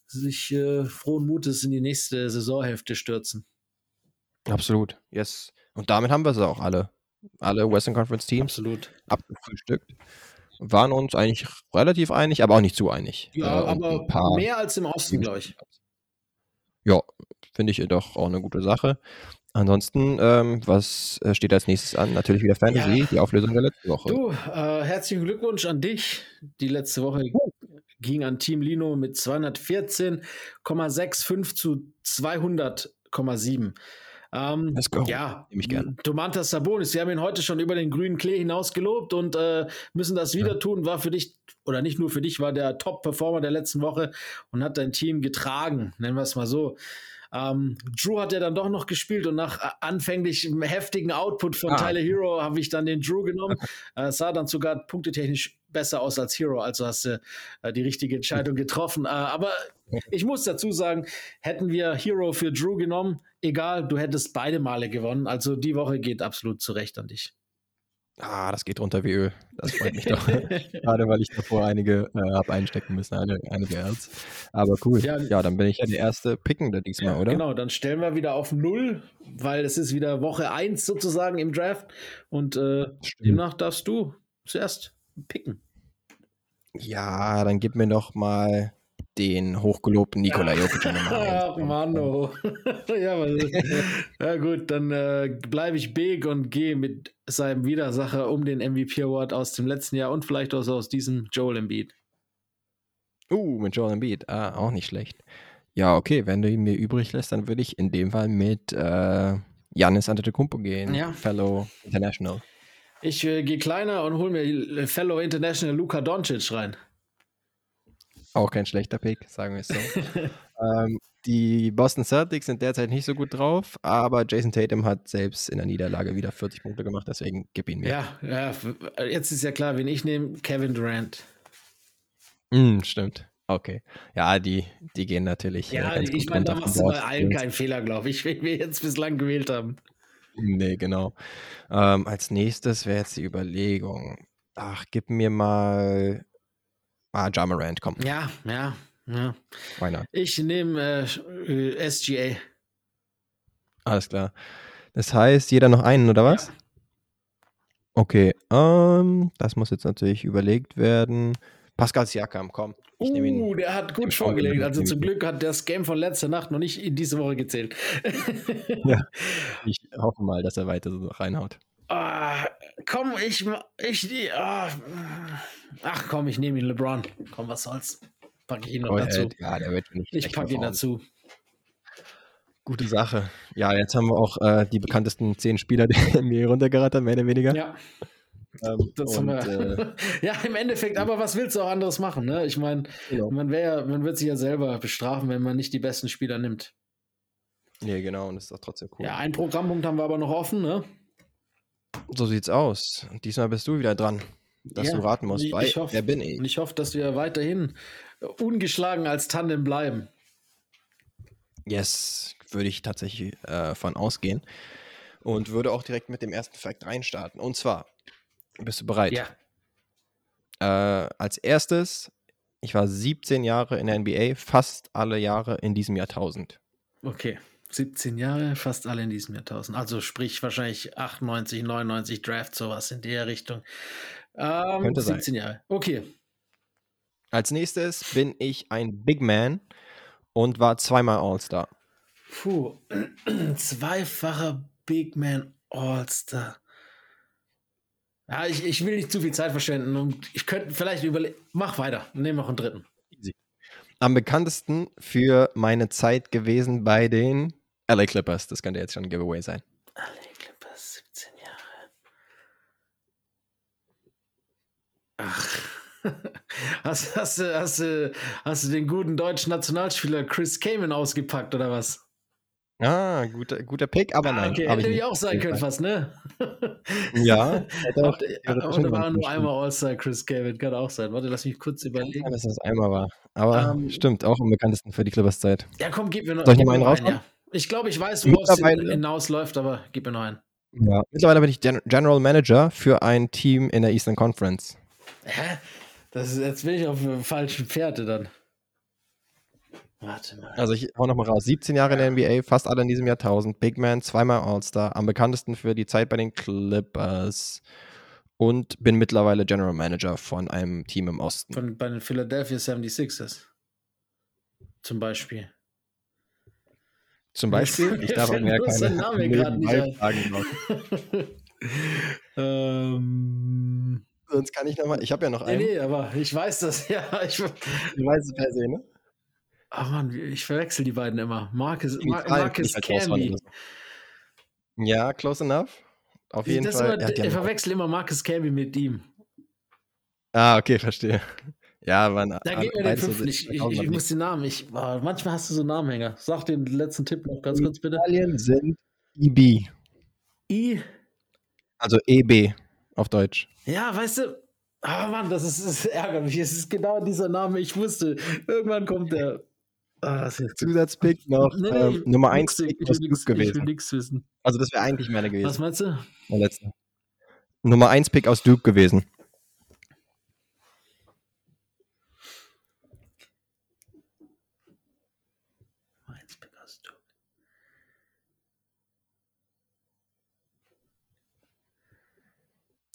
sich äh, frohen Mutes in die nächste Saisonhälfte stürzen. Absolut, yes. Und damit haben wir sie auch alle. Alle Western Conference Teams. Absolut. Abgefrühstückt waren uns eigentlich relativ einig, aber auch nicht zu einig. Ja, äh, aber mehr als im Osten, glaube ich. Ja, finde ich doch auch eine gute Sache. Ansonsten, ähm, was äh, steht als nächstes an? Natürlich wieder Fantasy, ja. die Auflösung der letzten Woche. Du, äh, herzlichen Glückwunsch an dich. Die letzte Woche ging an Team Lino mit 214,65 zu 200,7. Ähm, Let's go. Ja, Nehme ich gerne. Domantas Sabonis, wir haben ihn heute schon über den grünen Klee hinaus gelobt und äh, müssen das wieder ja. tun. War für dich, oder nicht nur für dich, war der Top-Performer der letzten Woche und hat dein Team getragen, nennen wir es mal so. Ähm, Drew hat ja dann doch noch gespielt und nach äh, anfänglich heftigen Output von ah. Tyler Hero habe ich dann den Drew genommen. äh, sah dann sogar punktetechnisch besser aus als Hero, also hast du äh, die richtige Entscheidung getroffen. Äh, aber ich muss dazu sagen, hätten wir Hero für Drew genommen, egal, du hättest beide Male gewonnen. Also die Woche geht absolut zurecht an dich. Ah, das geht runter wie Öl. Das freut mich doch. Gerade weil ich davor einige äh, habe einstecken müssen, eine, einige Erz. Aber cool. Ja, ja, dann bin ich ja der erste Pickende diesmal, ja, oder? Genau, dann stellen wir wieder auf Null, weil es ist wieder Woche 1 sozusagen im Draft. Und äh, demnach darfst du zuerst picken. Ja, dann gib mir noch mal den hochgelobten Nikola Jokic Ach, Mano. ja, ja, gut, dann äh, bleibe ich big und gehe mit seinem Widersacher um den MVP Award aus dem letzten Jahr und vielleicht auch so aus diesem Joel Embiid. Uh, mit Joel Embiid. Ah, auch nicht schlecht. Ja, okay, wenn du ihn mir übrig lässt, dann würde ich in dem Fall mit äh, Janis Antetokounmpo gehen, ja. Fellow International. Ich äh, gehe kleiner und hole mir Fellow International Luka Doncic rein. Auch kein schlechter Pick, sagen wir es so. ähm, die Boston Celtics sind derzeit nicht so gut drauf, aber Jason Tatum hat selbst in der Niederlage wieder 40 Punkte gemacht, deswegen gib ihn mir. Ja, ja, jetzt ist ja klar, wen ich nehme, Kevin Durant. Mm, stimmt. Okay. Ja, die, die gehen natürlich. Äh, ja, äh, ich meine, da machst du bei allen keinen Fehler, glaube ich, wenn wir jetzt bislang gewählt haben. Nee, genau. Ähm, als nächstes wäre jetzt die Überlegung. Ach, gib mir mal Ah, Jamarant, komm. Ja, ja, ja. Why not? Ich nehme äh, SGA. Alles klar. Das heißt, jeder noch einen, oder was? Ja. Okay, ähm, das muss jetzt natürlich überlegt werden. Pascal Siakam, komm. Ich uh, ihn, der hat gut vorgelegt. Also zum Glück hat das Game von letzter Nacht noch nicht in diese Woche gezählt. ja, ich hoffe mal, dass er weiter so reinhaut. Ah, komm, ich, ich, ah, ach komm, ich nehme ihn LeBron. Komm, was soll's? Packe ich ihn noch oh, dazu. Ja, der wird nicht ich packe ihn dazu. Gute Sache. Ja, jetzt haben wir auch äh, die bekanntesten zehn Spieler, die mir runtergerattert, mehr oder weniger. Ja. Ähm, das und, haben wir. Äh, ja, im Endeffekt, aber was willst du auch anderes machen? Ne? Ich meine, genau. man, man wird sich ja selber bestrafen, wenn man nicht die besten Spieler nimmt. Nee, genau, und das ist auch trotzdem cool. Ja, einen Programmpunkt haben wir aber noch offen, ne? So sieht's aus. Und diesmal bist du wieder dran, dass ja, du raten musst. Ich, ich hoffe, wer bin ich? Und ich hoffe, dass wir weiterhin ungeschlagen als Tandem bleiben. Yes, würde ich tatsächlich äh, von ausgehen. Und würde auch direkt mit dem ersten Fact reinstarten. Und zwar, bist du bereit? Ja. Äh, als erstes, ich war 17 Jahre in der NBA, fast alle Jahre in diesem Jahrtausend. Okay. 17 Jahre, fast alle in diesem Jahrtausend. Also sprich wahrscheinlich 98, 99 Draft, sowas in der Richtung. Ähm, Könnte sein. 17 Jahre. Okay. Als nächstes bin ich ein Big Man und war zweimal All-Star. Puh. Zweifacher Big Man All-Star. Ja, ich, ich will nicht zu viel Zeit verschwenden und ich könnte vielleicht überlegen. Mach weiter. Nehmen noch einen dritten. Am bekanntesten für meine Zeit gewesen bei den LA Clippers. Das könnte jetzt schon ein Giveaway sein. LA Clippers, 17 Jahre. Ach. Hast, hast, du, hast, du, hast du den guten deutschen Nationalspieler Chris Kamen ausgepackt oder was? Ah, guter, guter Pick, aber Ah, nein. okay, hätte ich auch sein können fast, ne? Ja, auch da war nur einmal All-Star Chris Kamen, kann auch sein. Warte, lass mich kurz überlegen. sein, dass das einmal war. Aber Ähm, stimmt, auch am bekanntesten für die Clippers-Zeit. Ja, komm, gib mir noch, Soll ich noch einen raushauen? ja. Ich glaube, ich weiß, worauf es hinausläuft, aber gib mir noch einen. Ja. Mittlerweile bin ich Gen General Manager für ein Team in der Eastern Conference. Hä? Das ist, jetzt bin ich auf dem falschen Pferde dann. Warte mal. Also ich hau nochmal raus. 17 Jahre in der NBA, fast alle in diesem Jahrtausend. Big Man, zweimal All-Star. Am bekanntesten für die Zeit bei den Clippers. Und bin mittlerweile General Manager von einem Team im Osten. Von, bei den Philadelphia 76ers. Zum Beispiel. Zum Beispiel, Mir ich darf sein keine Name gerade nicht machen. ähm, Sonst kann ich nochmal, ich habe ja noch nee, einen. nee, aber ich weiß das, ja. Ich, Du weißt es per se, ne? ach Mann, ich verwechsel die beiden immer. Marcus, Mar Marcus halt Camby. Ja, close enough. Auf jeden Das Fall. immer, ja, ich verwechsel immer Marcus Camby mit ihm. ah, okay, verstehe. Ja, waren Da gib mir den fünften. Ich, ich, ich 2000er muss den Namen. Ich, oh, manchmal hast du so Namenhänger. Sag den letzten Tipp noch ganz kurz bitte. Italien sind EB, I. also EB auf Deutsch. Ja, weißt du. Ah Mann, das ist, das ärgert mich. Es ist genau dieser Name. Ich wusste. Irgendwann kommt der. Ah, ist Zusatzpick noch Nee, nee, ähm, Nummer 1 nix, ich Pick aus nix- Duke Ich will gewesen. nichts wissen. Also das wäre eigentlich meine Was gewesen. meinst du? Der letzte. Nummer 1 Pick aus Duke gewesen.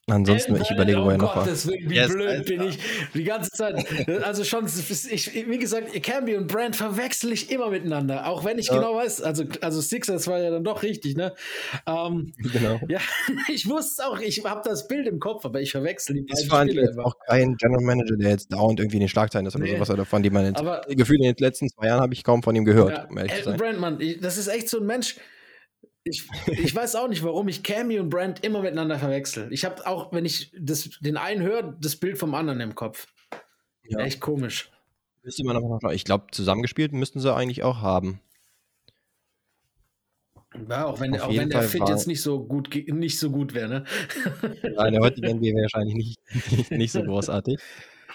Ansonsten, ich überlege, wo er noch war. Willen, wie Yes, blöd Alter. bin ich. Die ganze Zeit. Also schon, ich, wie gesagt, Camby und Brand verwechsel ich immer miteinander. Auch wenn ich Ja. genau weiß, also, also Sixers war ja dann doch richtig, ne? Ähm, Genau. ja, ich wusste es auch, ich habe das Bild im Kopf, aber ich verwechsel die Ist beiden allem Spiele jetzt immer. auch kein General Manager, der jetzt dauernd irgendwie in den Schlagzeilen ist oder Nee. sowas oder von dem man jetzt Aber- Gefühl in den letzten zwei Jahren habe ich kaum von ihm gehört, Ja, um. Brand, Mann, ich, das ist echt so ein Mensch. Ich, ich weiß auch nicht, warum ich Cammy und Brand immer miteinander verwechsel. Ich habe auch, wenn ich das, den einen höre, das Bild vom anderen im Kopf. Ja. Echt komisch. Müsste man aber noch schauen. Ich glaube, zusammengespielt müssten sie eigentlich auch haben. Ja, auch wenn, Auf auch wenn der Fall Fit jetzt nicht so gut, nicht so gut wäre, ne? Ja, in der heutigen NBA wäre wahrscheinlich nicht, nicht, nicht so großartig.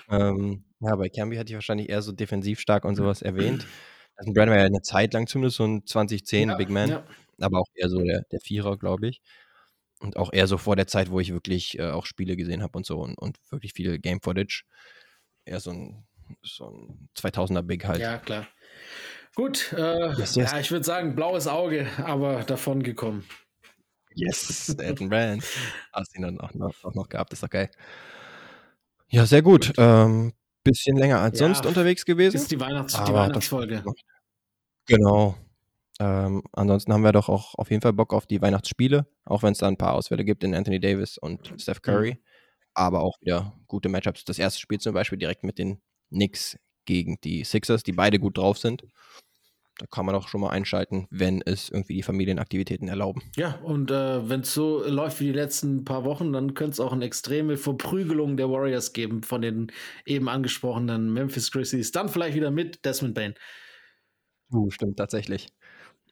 Ähm, ja, bei Camby hatte ich wahrscheinlich eher so defensiv stark und sowas erwähnt. Also Brand war ja eine Zeit lang zumindest so ein 2010 ja, Big Man, Ja. Aber auch eher so der, der Vierer, glaube ich. Und auch eher so vor der Zeit, wo ich wirklich äh, auch Spiele gesehen habe und so und, und wirklich viel Game Footage. Eher so ein, so ein 2000er Big halt. ja, klar. Gut, äh, Yes, yes. ja, ich würde sagen, blaues Auge, aber davon gekommen. Yes, Elton Brand. Hast ihn dann auch noch, auch noch gehabt, ist doch geil. Ja, sehr gut. Ähm, bisschen länger als Ja, sonst unterwegs gewesen. Ist die, Weihnachts die Weihnachtsfolge. Genau. Ähm, ansonsten haben wir doch auch auf jeden Fall Bock auf die Weihnachtsspiele, auch wenn es da ein paar Ausfälle gibt in Anthony Davis und Steph Curry. Aber auch wieder gute Matchups. Das erste Spiel zum Beispiel direkt mit den Knicks gegen die Sixers, die beide gut drauf sind. Da kann man auch schon mal einschalten, wenn es irgendwie die Familienaktivitäten erlauben. Ja, und äh, wenn es so läuft wie die letzten paar Wochen, dann könnte es auch eine extreme Verprügelung der Warriors geben von den eben angesprochenen Memphis Grizzlies. Dann vielleicht wieder mit Desmond Bain. Uh, stimmt tatsächlich.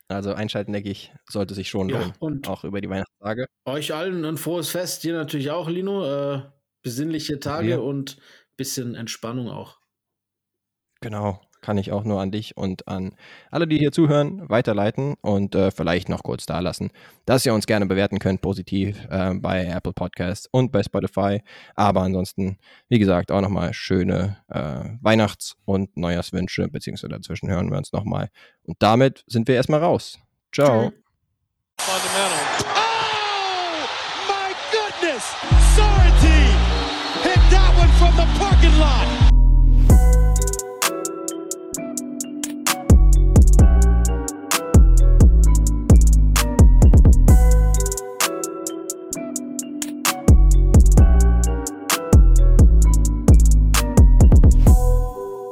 Also einschalten, denke ich, sollte sich schon Ja, lohnen. und Auch über die Weihnachtstage. euch allen ein frohes Fest, dir natürlich auch, Lino. Äh, besinnliche Tage Ja. und bisschen Entspannung auch. Genau. Kann ich auch nur an dich und an alle, die hier zuhören, weiterleiten und äh, vielleicht noch kurz da lassen, dass ihr uns gerne bewerten könnt, positiv äh, bei Apple Podcasts und bei Spotify. Aber ansonsten, wie gesagt, auch nochmal schöne äh, Weihnachts- und Neujahrswünsche, beziehungsweise dazwischen hören wir uns nochmal. Und damit sind wir erstmal raus. Ciao. Fundamental. Oh, my goodness! Sorrentine hit that one from the parking lot.